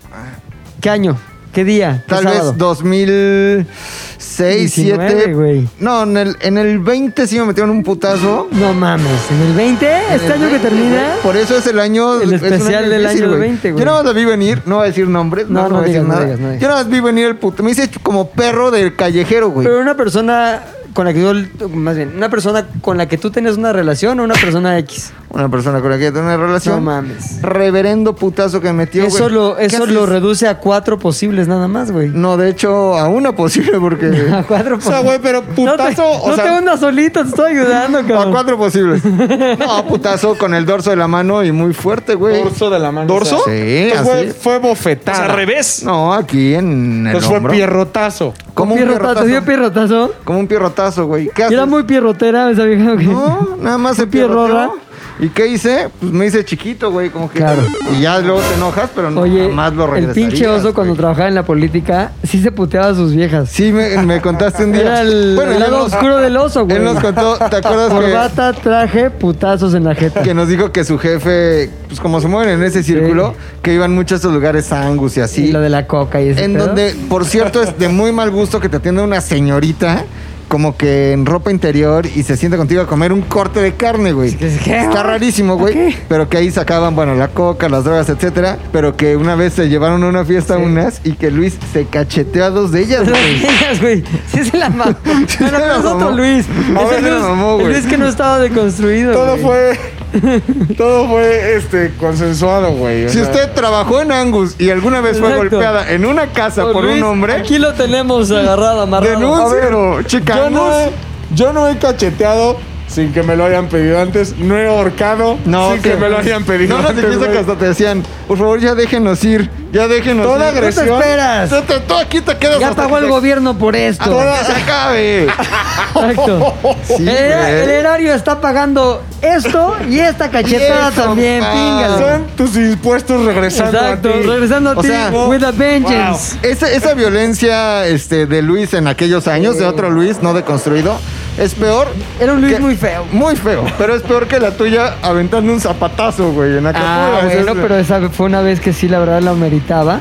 ¿Qué año? ¿Qué día? ¿Qué tal sábado? vez 2006, 19, 2007. güey. No, en el, en el 20 sí me metieron un putazo. No mames, ¿en el 20? ¿Este En el año que 20, termina? güey. Por eso es el año. El especial del difícil, año güey. 20, güey. Yo nada más la vi venir, no voy a decir nombres, No, no, no, no voy a decir digas, nada. digas, no digas. Yo nada más vi venir el puto. Me hice como perro del callejero, güey. Pero una persona con la que yo, más bien, una persona con la que tú tenías una relación o una persona X. Una persona con la que tengo una relación. No mames. Reverendo putazo que me metió, Eso, güey. lo, ¿Qué eso haces? lo reduce a cuatro posibles nada más, güey. No, de hecho, a una posible porque. (laughs) A cuatro O sea, güey, pero No te, putazo, o no sea, te hundas solito, te estoy ayudando, a cabrón. cuatro posibles. (laughs) No, putazo con el dorso de la mano y muy fuerte, güey. dorso de la mano. ¿Dorso? o sea, Sí, entonces fue, así. fue O bofetada. sea, al revés. No, aquí en el Entonces fue hombro. pierrotazo. Como un Pierrotazo, ¿te dio pierrotazo. Como un pierrotazo, güey. ¿Qué Y era haces? muy pierrotera esa vieja, güey. No, nada más se pierrora. ¿Y qué hice? Pues me hice chiquito, güey, como que... Claro. Y ya luego te enojas, pero no, Oye, jamás lo el regresarías. pinche oso cuando trabajaba en la política sí se puteaba a sus viejas. Sí, me, me contaste un día. (laughs) Era el, Bueno, el lado nos- oscuro del oso, güey. Él nos contó, ¿te acuerdas que, Corbata, traje, putazos en la jeta. que nos dijo que su jefe, pues como se mueven en ese círculo, que iban mucho a esos lugares Angus y así. Y lo de la coca y ese En pedo. donde, por cierto, es de muy mal gusto que te atienda una señorita como que en ropa interior y se sienta contigo a comer un corte de carne, güey. Está rarísimo, güey. Pero que ahí sacaban, bueno, la coca, las drogas, etcétera. Pero que una vez se llevaron a una fiesta unas y que Luis se cacheteó a dos de ellas, (laughs) Las güey. Sí se la mamó. (laughs) la no es otro. Luis. A Ese ver, se la Luis, mamó, el güey. Luis que no estaba deconstruido. Todo fue. (laughs) todo fue este consensuado, güey. Si sea, usted trabajó en Angus y alguna vez fue golpeada en una casa Oh, por Luis, un hombre, Aquí lo tenemos agarrado, amarrado. denúncielo, chica. Yo no, he, yo no he cacheteado sin que me lo hayan pedido antes. No he ahorcado No, sin que me lo hayan pedido No, no, antes. te piensa güey. que hasta te decían, por favor, ya déjenos ir, ya déjenos Toda ir. ¿Qué te agresión. esperas? Tú, te- tú aquí te quedas Ya pagó el se- gobierno por esto. hasta que se acabe. (laughs) Exacto. Sí, el, el erario está pagando esto y esta cachetada también, pa. píngale. Son tus impuestos regresando Exacto, a ti. regresando a O ti sea, with a vengeance. Esa, esa violencia este, de Luis en aquellos años, de otro Luis no deconstruido, es peor. Era un Luis que- muy feo. Muy feo, pero es peor que la tuya aventando un zapatazo, güey, en la Ah, bueno, Es- pero esa fue una vez que sí, la verdad, lo meritaba.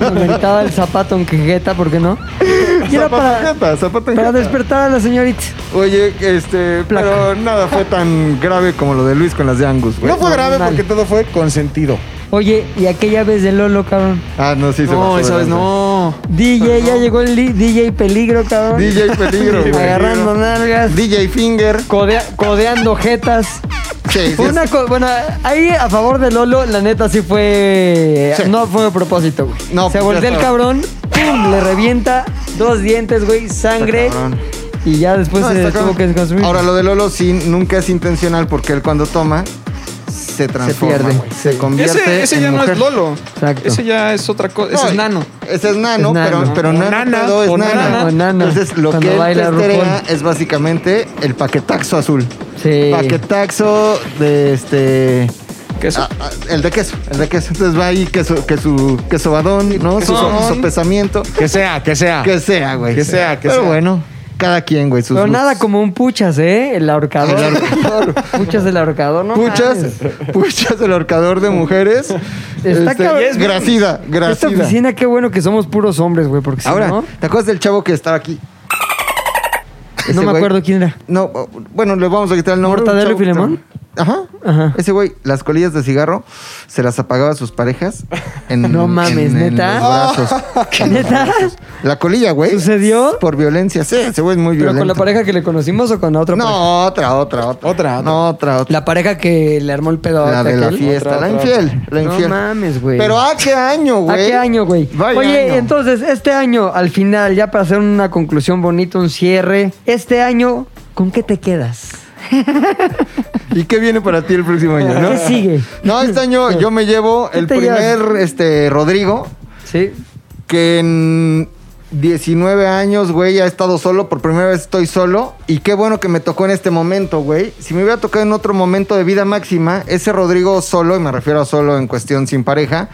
lo meritaba el zapato en quejeta, ¿por qué no? (laughs) Y era Zapato para, en jeta, zapato en para jeta. despertar a la señorita. Oye, este, Placa. pero nada fue tan grave como lo de Luis con las de Angus, güey. No fue grave porque todo fue consentido. Oye, y aquella vez de Lolo, cabrón. Ah, no, sí se No, esa vez no. DJ, ya llegó el li- DJ Peligro, cabrón. DJ Peligro, (laughs) güey. Agarrando nalgas. DJ Finger. codea- codeando jetas. Sí, una co- bueno, ahí a favor de Lolo, la neta sí fue. Sí. No fue a propósito, güey. No, Se pues, voltea ya el cabrón, ¡pum! Le revienta dos dientes, güey, sangre. Cabrón. Y ya después No, se está tuvo cabrón. que desconstruir. Ahora, lo de Lolo sí nunca es intencional porque él cuando toma se transforma, pierde. Se convierte Ese, ese en ya no es Lolo. Exacto. Ese ya es otra cosa. Ese No, es nano. Ese es nano, Es nano. pero, pero O nano nana, pedo es o nana. nana. O nana. Entonces, lo Cuando que él baila RuPaul. es básicamente el paquetaxo azul. Sí. Paquetaxo de este... Queso. ah, ah, el de queso, el de queso. Entonces va ahí queso, que su queso badón, ¿no? Su Queso. sopesamiento. Que sea, que sea. Que sea, güey. Que sea, que Pero sea. bueno, cada quien, güey. Sus Pero nada gustos. como un puchas, ¿eh? El ahorcador. El ahorcador. puchas del ahorcador, ¿no? Puchas, puchas el ahorcador de mujeres. Está Este, cabrón. gracida, Esta gracida. oficina, qué bueno que somos puros hombres, güey, porque si Ahora, no, ¿te acuerdas del chavo que estaba aquí? no me güey- acuerdo quién era. No, bueno, le vamos a quitar el nombre. ¿Mortadelo y Filemón? Ajá. Ajá. Ese güey, las colillas de cigarro se las apagaba a sus parejas. En, (laughs) No mames, en- en ¿neta? los brazos. (laughs) ¿Neta? La colilla, güey. ¿Sucedió? Por violencia. Sí, ese güey es muy ¿Pero violento. con la pareja que le conocimos o con la otra pareja? No, otra, otra, otra. Otra, otra. No, otra, otra. La pareja que le armó el pedo. La de la aquel. fiesta, Otra, la otra, infiel, la No infiel. mames, güey. Pero ¿a qué año, ¿A güey? qué año, güey? Vaya Oye, año. entonces, este año, al final, ya para hacer una conclusión bonita, un cierre, este año, ¿con qué te quedas? ¿Y qué viene para ti el próximo año, no? ¿Qué sigue? No, este año yo me llevo ¿Qué el primer llevas? este Rodrigo Sí. que en 19 años, güey, ha estado solo, por primera vez estoy solo y qué bueno que me tocó en este momento, güey. Si me hubiera tocado en otro momento de vida máxima, ese Rodrigo solo, y me refiero a solo en cuestión sin pareja,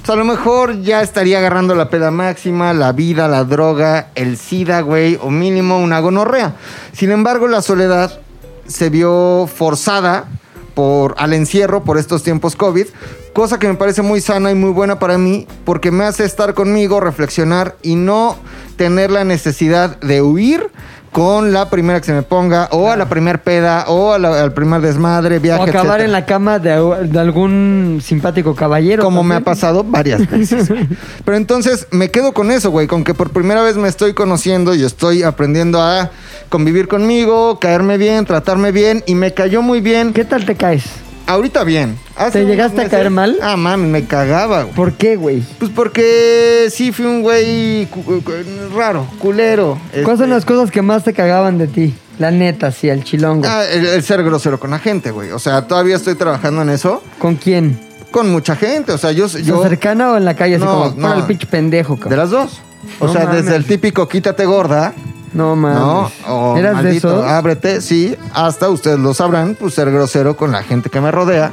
pues a lo mejor ya estaría agarrando la peda máxima, la vida, la droga, el SIDA, güey, o mínimo una gonorrea. Sin embargo, la soledad se vio forzada por, al encierro por estos tiempos COVID, cosa que me parece muy sana y muy buena para mí, porque me hace estar conmigo, reflexionar y no tener la necesidad de huir con la primera que se me ponga, o a la primer peda, o a la- al primer desmadre, viaje, O acabar etcétera. en la cama de, de algún simpático caballero. Como me ha pasado varias (laughs) veces. Pero entonces me quedo con eso, güey, con que por primera vez me estoy conociendo y estoy aprendiendo a convivir conmigo, caerme bien, tratarme bien y me cayó muy bien. ¿Qué tal te caes? Ahorita bien. Hace ¿Te llegaste a caer mal? Ah, mami, me cagaba, güey. ¿Por qué, güey? Pues porque sí fui un güey cu- cu- raro, culero. ¿Cuáles son este, las cosas que más te cagaban de ti? La neta, sí, el chilongo. Ah, el, el ser grosero con la gente, güey. O sea, todavía estoy trabajando en eso ¿Con quién? con mucha gente. O sea, yo... yo cercana o en la calle? Así No, como, no. para el pinche pendejo, de cabrón. las dos. O No sea, mames. desde el típico quítate gorda, No mames. ¿no? O ¿Eras de maldito, esos? ábrete, sí. Hasta ustedes lo sabrán, pues ser grosero con la gente que me rodea.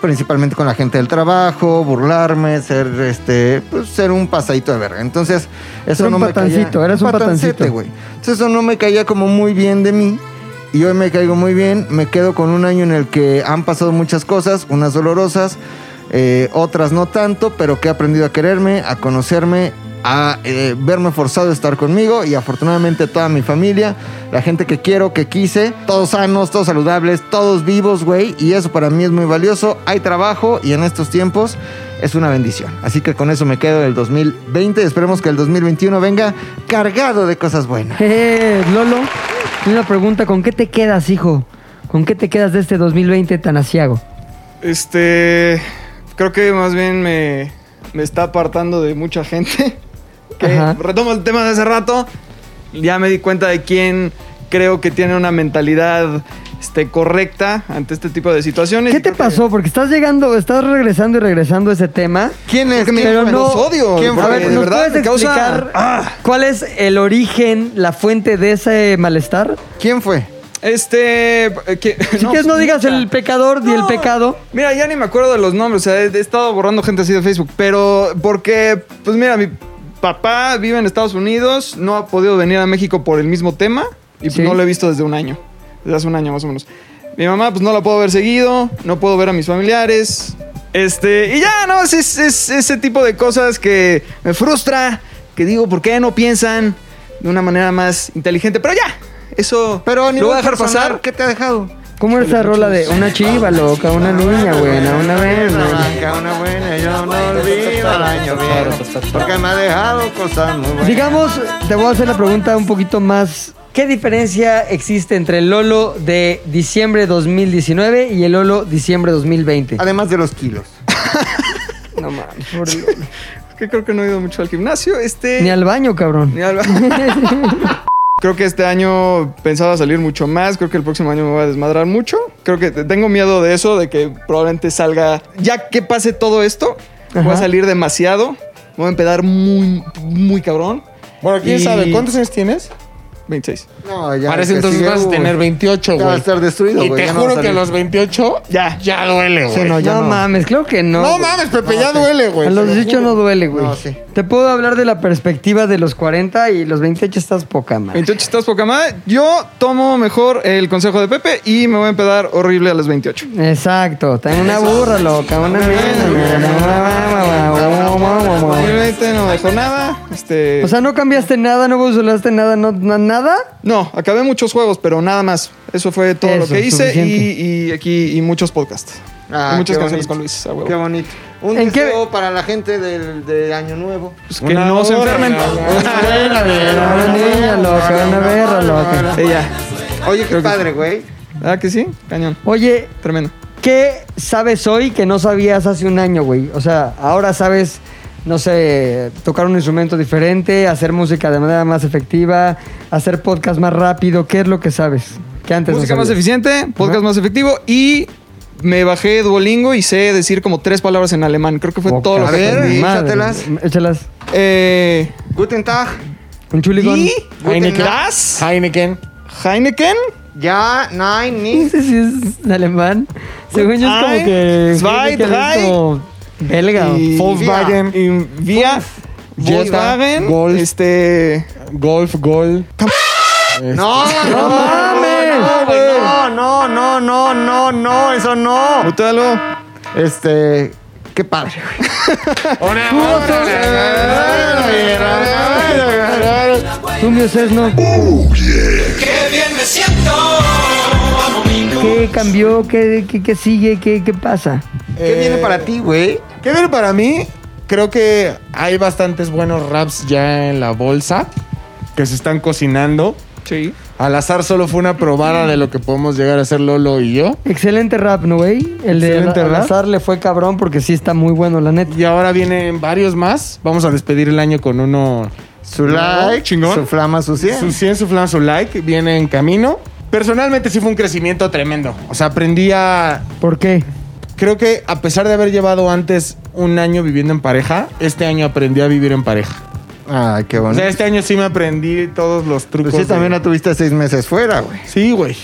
Principalmente con la gente del trabajo, burlarme, ser este, pues ser un pasadito de verga. Entonces, eso un no me caía. eras un patancito. güey. Entonces, eso no me caía como muy bien de mí. Y hoy me caigo muy bien. Me quedo con un año en el que han pasado muchas cosas, unas dolorosas, eh, otras no tanto, pero que he aprendido a quererme, a conocerme a eh, verme forzado a estar conmigo y afortunadamente toda mi familia, la gente que quiero, que quise, todos sanos, todos saludables, todos vivos, güey, y eso para mí es muy valioso. Hay trabajo y en estos tiempos es una bendición. Así que con eso me quedo del 2020 y esperemos que el 2021 venga cargado de cosas buenas. (laughs) Eh, Lolo, una pregunta, ¿con qué te quedas, hijo? ¿Con qué te quedas de este 2020 tan asiago? Este. Creo que más bien me, me está apartando de mucha gente. Que Ajá. retomo el tema de hace rato. Ya me di cuenta de quién creo que tiene una mentalidad este, correcta ante este tipo de situaciones. ¿Qué te que- pasó? Porque estás llegando, estás regresando y regresando a ese tema. ¿Quién es? Porque me- ¿Quién Pero fue? no, los odio. ¿Quién fue? A ver, de ¿nos verdad puedes causa- explicar Ah. cuál es el origen, la fuente de ese malestar? ¿Quién fue? Este. eh, que- Si quieres no digas el pecador ni el No. pecado. Mira, ya ni me acuerdo de los nombres, o sea, he, he estado borrando gente así de Facebook, pero porque, pues mira, mi papá vive en Estados Unidos, no ha podido venir a México por el mismo tema y pues, Sí. no lo he visto desde un año, desde hace un año más o menos. Mi mamá, pues no la puedo ver seguido, no puedo ver a mis familiares, este, y ya, no, es, es- es ese tipo de cosas que me frustra, que digo, ¿por qué no piensan de una manera más inteligente? Pero ya, eso Pero a lo voy a dejar personal, pasar. ¿Qué te ha dejado? ¿Cómo es esa rola de una chiva loca, una niña buena, una vez? Una buena, yo no olvido el año viejo, porque me ha dejado cosas muy buenas. Digamos, te voy a hacer la pregunta un poquito más. ¿Qué diferencia existe entre el Lolo de diciembre 2019 y el Lolo diciembre 2020? Además de los kilos. (laughs) No mames, por Dios. Que creo que no he ido mucho al gimnasio, este... Ni al baño, cabrón. Ni al- (laughs) Creo que este año pensaba salir mucho más. Creo que el próximo año me voy a desmadrar mucho. Creo que tengo miedo de eso, de que probablemente salga. Ya que pase todo esto, voy Ajá. a salir demasiado. Voy a empedar muy, muy cabrón. Bueno, quién Y- sabe, ¿cuántos años tienes? 26. No, ya. Parece entonces sigue, vas a tener 28, Ya va a güey. estar destruido, Y güey, te ya no va a juro que a salir. los 28 Ya. ya duele, güey. Sí, no, ya No no. mames, claro que no. No güey. mames, Pepe, ya duele, güey. A los te lo 18 no duele, güey. No, sí. Te puedo hablar de la perspectiva de los 40 y los 28 estás poca madre. 28 estás poca madre. Yo tomo mejor el consejo de Pepe y me voy a empedar horrible a los 28. Exacto, tengo una burra loca, una. 2020 no me dejó nada. Este. O sea, no cambiaste nada, no evolucionaste nada, no, na- nada. No, acabé muchos juegos, pero nada más. Eso fue todo Eso, lo que hice y, y aquí y muchos podcasts. Ah, y muchas qué canciones bonito. con Luis. a huevo. Qué bonito. Un ¿En qué- deseo para la gente del, de Año Nuevo. Pues que no se enfermen. Una niña loca, una berra loca. Sí, ya. Oye, qué Creo que padre, güey. ¿Ah, que sí? Cañón. Oye, Tremendo. ¿qué sabes hoy que no sabías hace un año, güey? O sea, ahora sabes, no sé, tocar un instrumento diferente, hacer música de manera más efectiva, hacer podcast más rápido. ¿Qué es lo que sabes? Que antes Música no más eficiente, podcast Ajá. más efectivo y me bajé Duolingo y sé decir como tres palabras en alemán. Creo que fue Poca todo lo que aprendí. échatelas. Échalas. Eh, Guten Tag. Un chuligón. y Heineken. Das Heineken. Heineken. Ja, nein, No nicht. sé si es alemán. Según yo es como que. zwei, drei. Belga. Y Volkswagen. Y Via. Jetta, Volkswagen. Golf. Este. Golf, gol. No, no, mames. No, güey, no, no, no, no, no, eso no. Mutealo. Este, qué padre, güey. Tú, mi es no. ¿Qué cambió? ¿Qué, qué, qué sigue? ¿Qué, ¿Qué pasa? ¿Qué viene para ti, güey? ¿Qué viene para mí? Creo que hay bastantes buenos raps ya en la bolsa que se están cocinando. Sí. Al azar solo fue una probada de lo que podemos llegar a hacer Lolo y yo. Excelente rap, ¿no, güey? El de Excelente al rap. azar le fue cabrón porque sí está muy bueno, la neta. Y ahora vienen varios más. Vamos a despedir el año con uno. Su like, chingón. su flama, su 100. Su 100, su flan, su like. Viene en camino. Personalmente sí fue un crecimiento tremendo. O sea, aprendí a... ¿Por qué? Creo que a pesar de haber llevado antes un año viviendo en pareja, este año aprendí a vivir en pareja. Ay, qué O bonito. sea, este año sí me aprendí todos los trucos. Pues sí, también de- la tuviste seis meses fuera, güey. Sí, güey.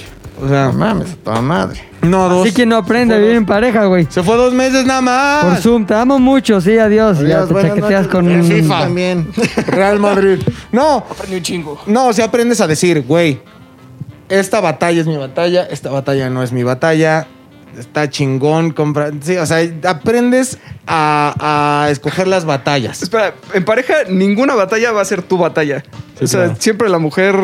O sea, No mames, a toda madre. no, dos. Así que no aprende a vivir dos. en pareja, güey. Se fue dos meses nada más. Por Zoom, te amo mucho, sí, adiós. ya Adiós, te buenas chaqueteas noches. con. FIFA. También. (laughs) Real Madrid. No, Aprendí un chingo. no, o sea, aprendes a decir, güey, esta batalla es mi batalla, esta batalla no es mi batalla. Está chingón, compra. Sí, o sea, aprendes a, a escoger las batallas. Espera, en pareja ninguna batalla va a ser tu batalla. Sí, o sea, claro. siempre la mujer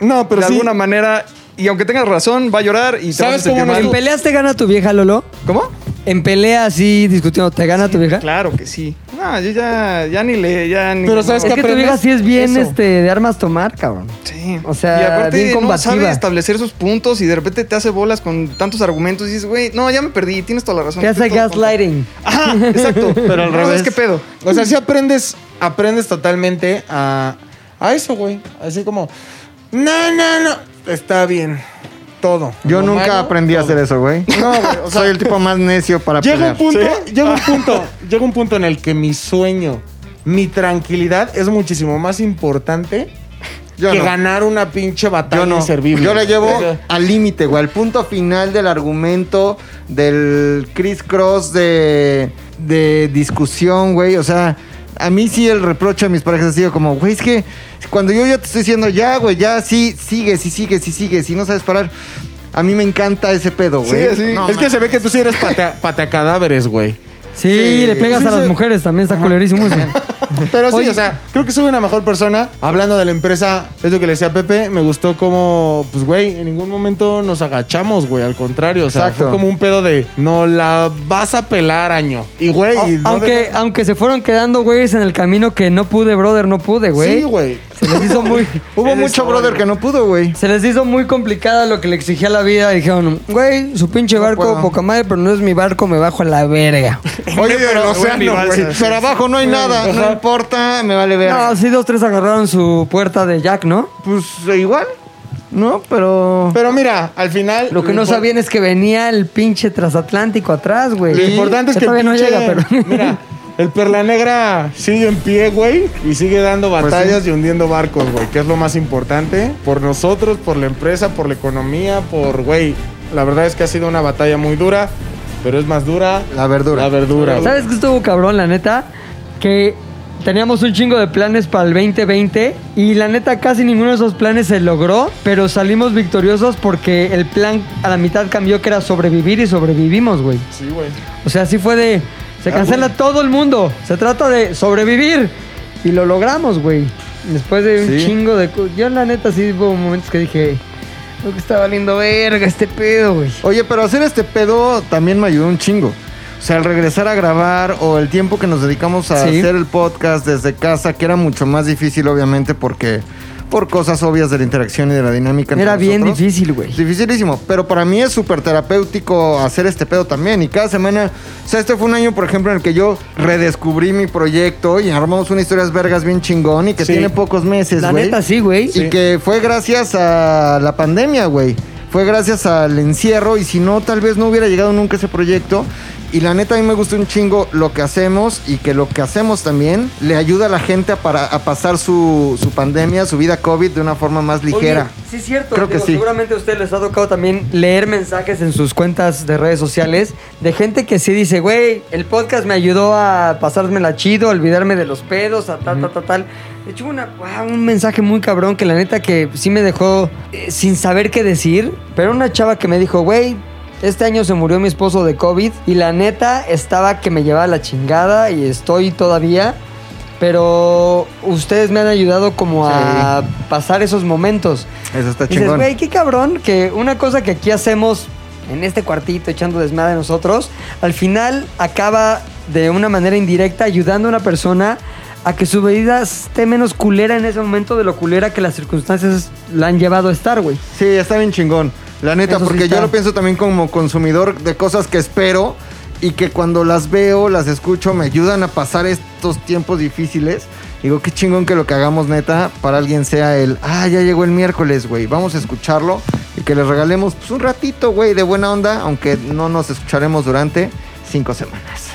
No, pero de sí. alguna manera, y aunque tengas razón, va a llorar y te ¿Sabes vas a sentir cómo. ¿En peleas te gana tu vieja, Lolo? ¿Cómo? En pelea así discutiendo, ¿te gana tu vieja? Claro que sí. No, yo ya, ya ni le, ya ni. Pero ¿sabes Es qué que tu vieja sí es bien Eso. este, de armas tomar, cabrón. Sí. O sea, y aparte bien no sabe establecer sus puntos y de repente te hace bolas con tantos argumentos y dices, güey, no, ya me perdí, tienes toda la razón. Te hace estoy todo tonto". gaslighting. Ajá, exacto. (laughs) Pero al No, revés. ¿sabes qué pedo? O sea, sí aprendes, aprendes totalmente a, a eso, güey. Así como, no, no, no, está bien, todo. Yo Lo nunca malo, aprendí a hacer eso, güey. (laughs) No, güey, o (laughs) sea, Soy el tipo más necio para llega pelear. un punto, (laughs) llega un punto, llega un punto en el que mi sueño, mi tranquilidad es muchísimo más importante Yo que no. ganar una pinche batalla Yo no. inservible. Yo le llevo al límite, güey. Al punto final del argumento, del criss cross de, de discusión, güey. O sea, a mí sí el reproche a mis parejas ha sido como, güey, es que cuando yo ya te estoy diciendo, ya, güey, ya, sí, sigues, y sigues, y sigues, y no sabes parar. A mí me encanta ese pedo, güey. Sí, sí. No, es que se ve que tú sí eres patea, pateacadáveres, güey. Sí, Sí, le pegas sí, a las sí. mujeres, también está culerísimo eso. (laughs) Pero sí, Oye. o sea, creo que soy una mejor persona. Hablando de la empresa, es lo que le decía a Pepe, me gustó como, pues, güey, en ningún momento nos agachamos, güey. Al contrario, o sea, Exacto. fue como un pedo de, no la vas a pelar, año. Y, güey, no aunque, aunque se fueron quedando güeyes en el camino que no pude, brother, no pude, güey. Sí, güey. Se les hizo muy... (laughs) Hubo Eres mucho brother que no pudo, güey. Se les hizo muy complicada lo que le exigía la vida. Dijeron, güey, su pinche No barco, puedo. poca madre, pero no es mi barco, me bajo a la verga. (laughs) Oye, pero, océano, güey. pero abajo no hay nada, no importa, me vale ver. No, sí, dos, tres agarraron su puerta de Jack, ¿no? Pues igual, ¿no? Pero... Pero mira, al final. Lo que no sabían es que venía el pinche transatlántico atrás, güey. Lo importante es que, el todavía no llega, pero... Mira, (laughs) el Perla Negra sigue en pie, güey, y sigue dando Pues batallas y hundiendo barcos, güey, que es lo más importante. Por nosotros, por la empresa, por la economía, por, güey. La verdad es que ha sido una batalla muy dura, pero es más dura La verdura. la verdura. güey. ¿Sabes qué estuvo cabrón, la neta? Que teníamos un chingo de planes para el 2020 y la neta casi ninguno de esos planes se logró, pero salimos victoriosos porque el plan a la mitad cambió que era sobrevivir y sobrevivimos, güey. Sí, güey. O sea, así fue de... Se cancela todo el mundo. Se trata de sobrevivir. Y lo logramos, güey. Después de un Sí. chingo de... Yo la neta sí hubo momentos que dije... Creo que está valiendo verga este pedo, güey. Oye, pero hacer este pedo también me ayudó un chingo. O sea, el regresar a grabar o el tiempo que nos dedicamos a Sí. hacer el podcast desde casa, que era mucho más difícil, obviamente, porque por cosas obvias de la interacción y de la dinámica. entre Era bien nosotros. difícil, güey. Dificilísimo, pero para mí es súper terapéutico hacer este pedo también. Y cada semana, o sea, este fue un año, por ejemplo, en el que yo redescubrí mi proyecto y armamos una historias vergas bien chingón y que Sí. tiene pocos meses, La güey. neta sí, güey. Y que fue gracias a la pandemia, güey. Fue gracias al encierro y si no, tal vez no hubiera llegado nunca ese proyecto. Y la neta a mí me gusta un chingo lo que hacemos y que lo que hacemos también le ayuda a la gente a, para, a pasar su, su pandemia, su vida COVID de una forma más ligera. Oye, sí, es cierto. Creo que sí. Seguramente a ustedes les ha tocado también leer mensajes en sus cuentas de redes sociales de gente que sí dice, güey, el podcast me ayudó a pasármela chido, a olvidarme de los pedos, a tal, tal, tal, tal. De hecho, una, wow, un mensaje muy cabrón que la neta que sí me dejó eh, sin saber qué decir. Pero una chava que me dijo, güey, este año se murió mi esposo de COVID y la neta estaba que me llevaba la chingada y estoy todavía. Pero ustedes me han ayudado como a pasar esos momentos. Eso está Dices, chingón. güey, qué cabrón que una cosa que aquí hacemos en este cuartito echando desmadre nosotros, al final acaba de una manera indirecta ayudando a una persona a que su vida esté menos culera en ese momento de lo culera que las circunstancias la han llevado a estar, güey. Sí, está bien chingón. La neta, Eso porque yo lo pienso también como consumidor de cosas que espero y que cuando las veo, las escucho, me ayudan a pasar estos tiempos difíciles. Digo, qué chingón que lo que hagamos neta para alguien sea el, ah, ya llegó el miércoles, güey, vamos a escucharlo y que les regalemos pues, un ratito, güey, de buena onda, aunque no nos escucharemos durante cinco semanas.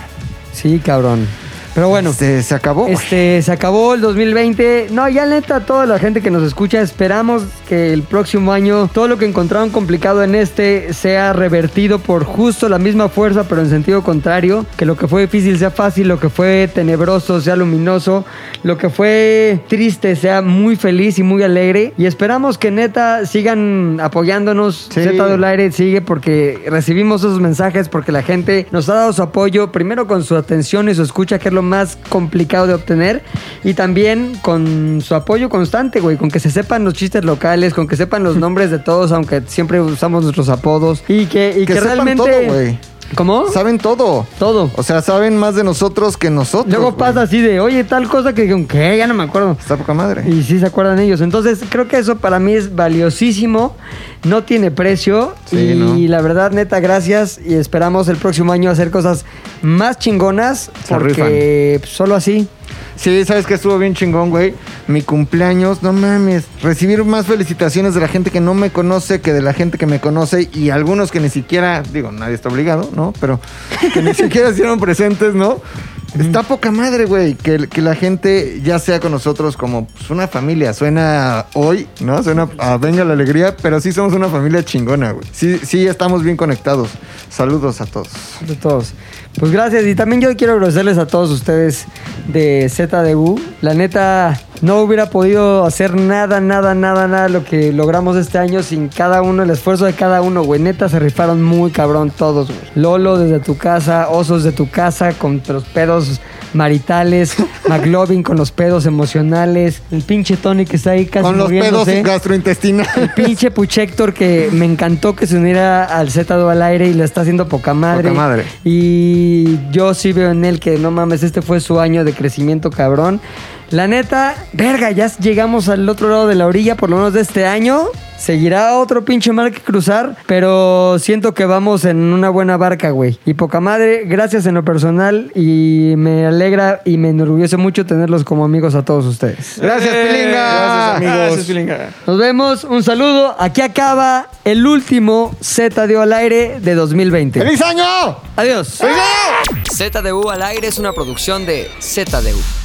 Sí, cabrón. Pero bueno. Se, se acabó. Este, se acabó el 2020. No, ya neta, toda la gente que nos escucha, esperamos que el próximo año todo lo que encontraron complicado en este sea revertido por justo la misma fuerza, pero en sentido contrario. Que lo que fue difícil sea fácil, lo que fue tenebroso sea luminoso, lo que fue triste sea muy feliz y muy alegre. Y esperamos que neta sigan apoyándonos. Sí. Z del aire sigue porque recibimos esos mensajes, porque la gente nos ha dado su apoyo, primero con su atención y su escucha, que es lo más complicado de obtener, y también con su apoyo constante, güey, con que se sepan los chistes locales, con que sepan los (laughs) nombres de todos, aunque siempre usamos nuestros apodos, y que, y Que que, sepan realmente... todo, güey. ¿Cómo? Saben todo. Todo. O sea, saben más de nosotros que nosotros. Luego güey. pasa así de, oye, tal cosa que, ¿qué? Ya no me acuerdo. Está poca madre. Y sí se acuerdan ellos. Entonces, creo que eso para mí es valiosísimo. No tiene precio. Sí, y ¿no? la verdad, neta, gracias. Y esperamos el próximo año hacer cosas más chingonas. Se porque solo así. Sí, sabes que estuvo bien chingón, güey. Mi cumpleaños, no mames. Recibir más felicitaciones de la gente que no me conoce que de la gente que me conoce y algunos que ni siquiera, digo, nadie está obligado, ¿no? Pero que ni (laughs) siquiera hicieron presentes, ¿no? Está poca madre, güey, que, que la gente ya sea con nosotros como pues, una familia. Suena hoy, ¿no? Suena a venga la alegría, pero sí somos una familia chingona, güey. Sí, sí estamos bien conectados. Saludos a todos. De todos. Pues gracias. Y también yo quiero agradecerles a todos ustedes de ZDU. La neta, no hubiera podido hacer nada, nada, nada, nada lo que logramos este año sin cada uno, el esfuerzo de cada uno, güey. Neta, se rifaron muy cabrón todos, güey. Lolo desde tu casa, Osos de tu casa, con los pedos maritales, McLovin con los pedos emocionales, el pinche Tony que está ahí casi Con los pedos gastrointestinales. Pinche Puchector que me encantó que se uniera al Z al aire y le está haciendo poca madre. Poca madre. Y yo sí veo en él que no mames, este fue su año de crecimiento cabrón. La neta, verga, ya llegamos al otro lado de la orilla, por lo menos de este año. Seguirá otro pinche mar que cruzar, pero siento que vamos en una buena barca, güey. Y poca madre, gracias en lo personal y me alegra y me enorgullece mucho tenerlos como amigos a todos ustedes. Gracias, Pilinga. Gracias, amigos. Gracias, Pilinga. Nos vemos, un saludo. Aquí acaba el último Z de al aire de 2020. ¡Feliz año! Adiós. ¡Feliz año! ZDU al aire es una producción de ZDU.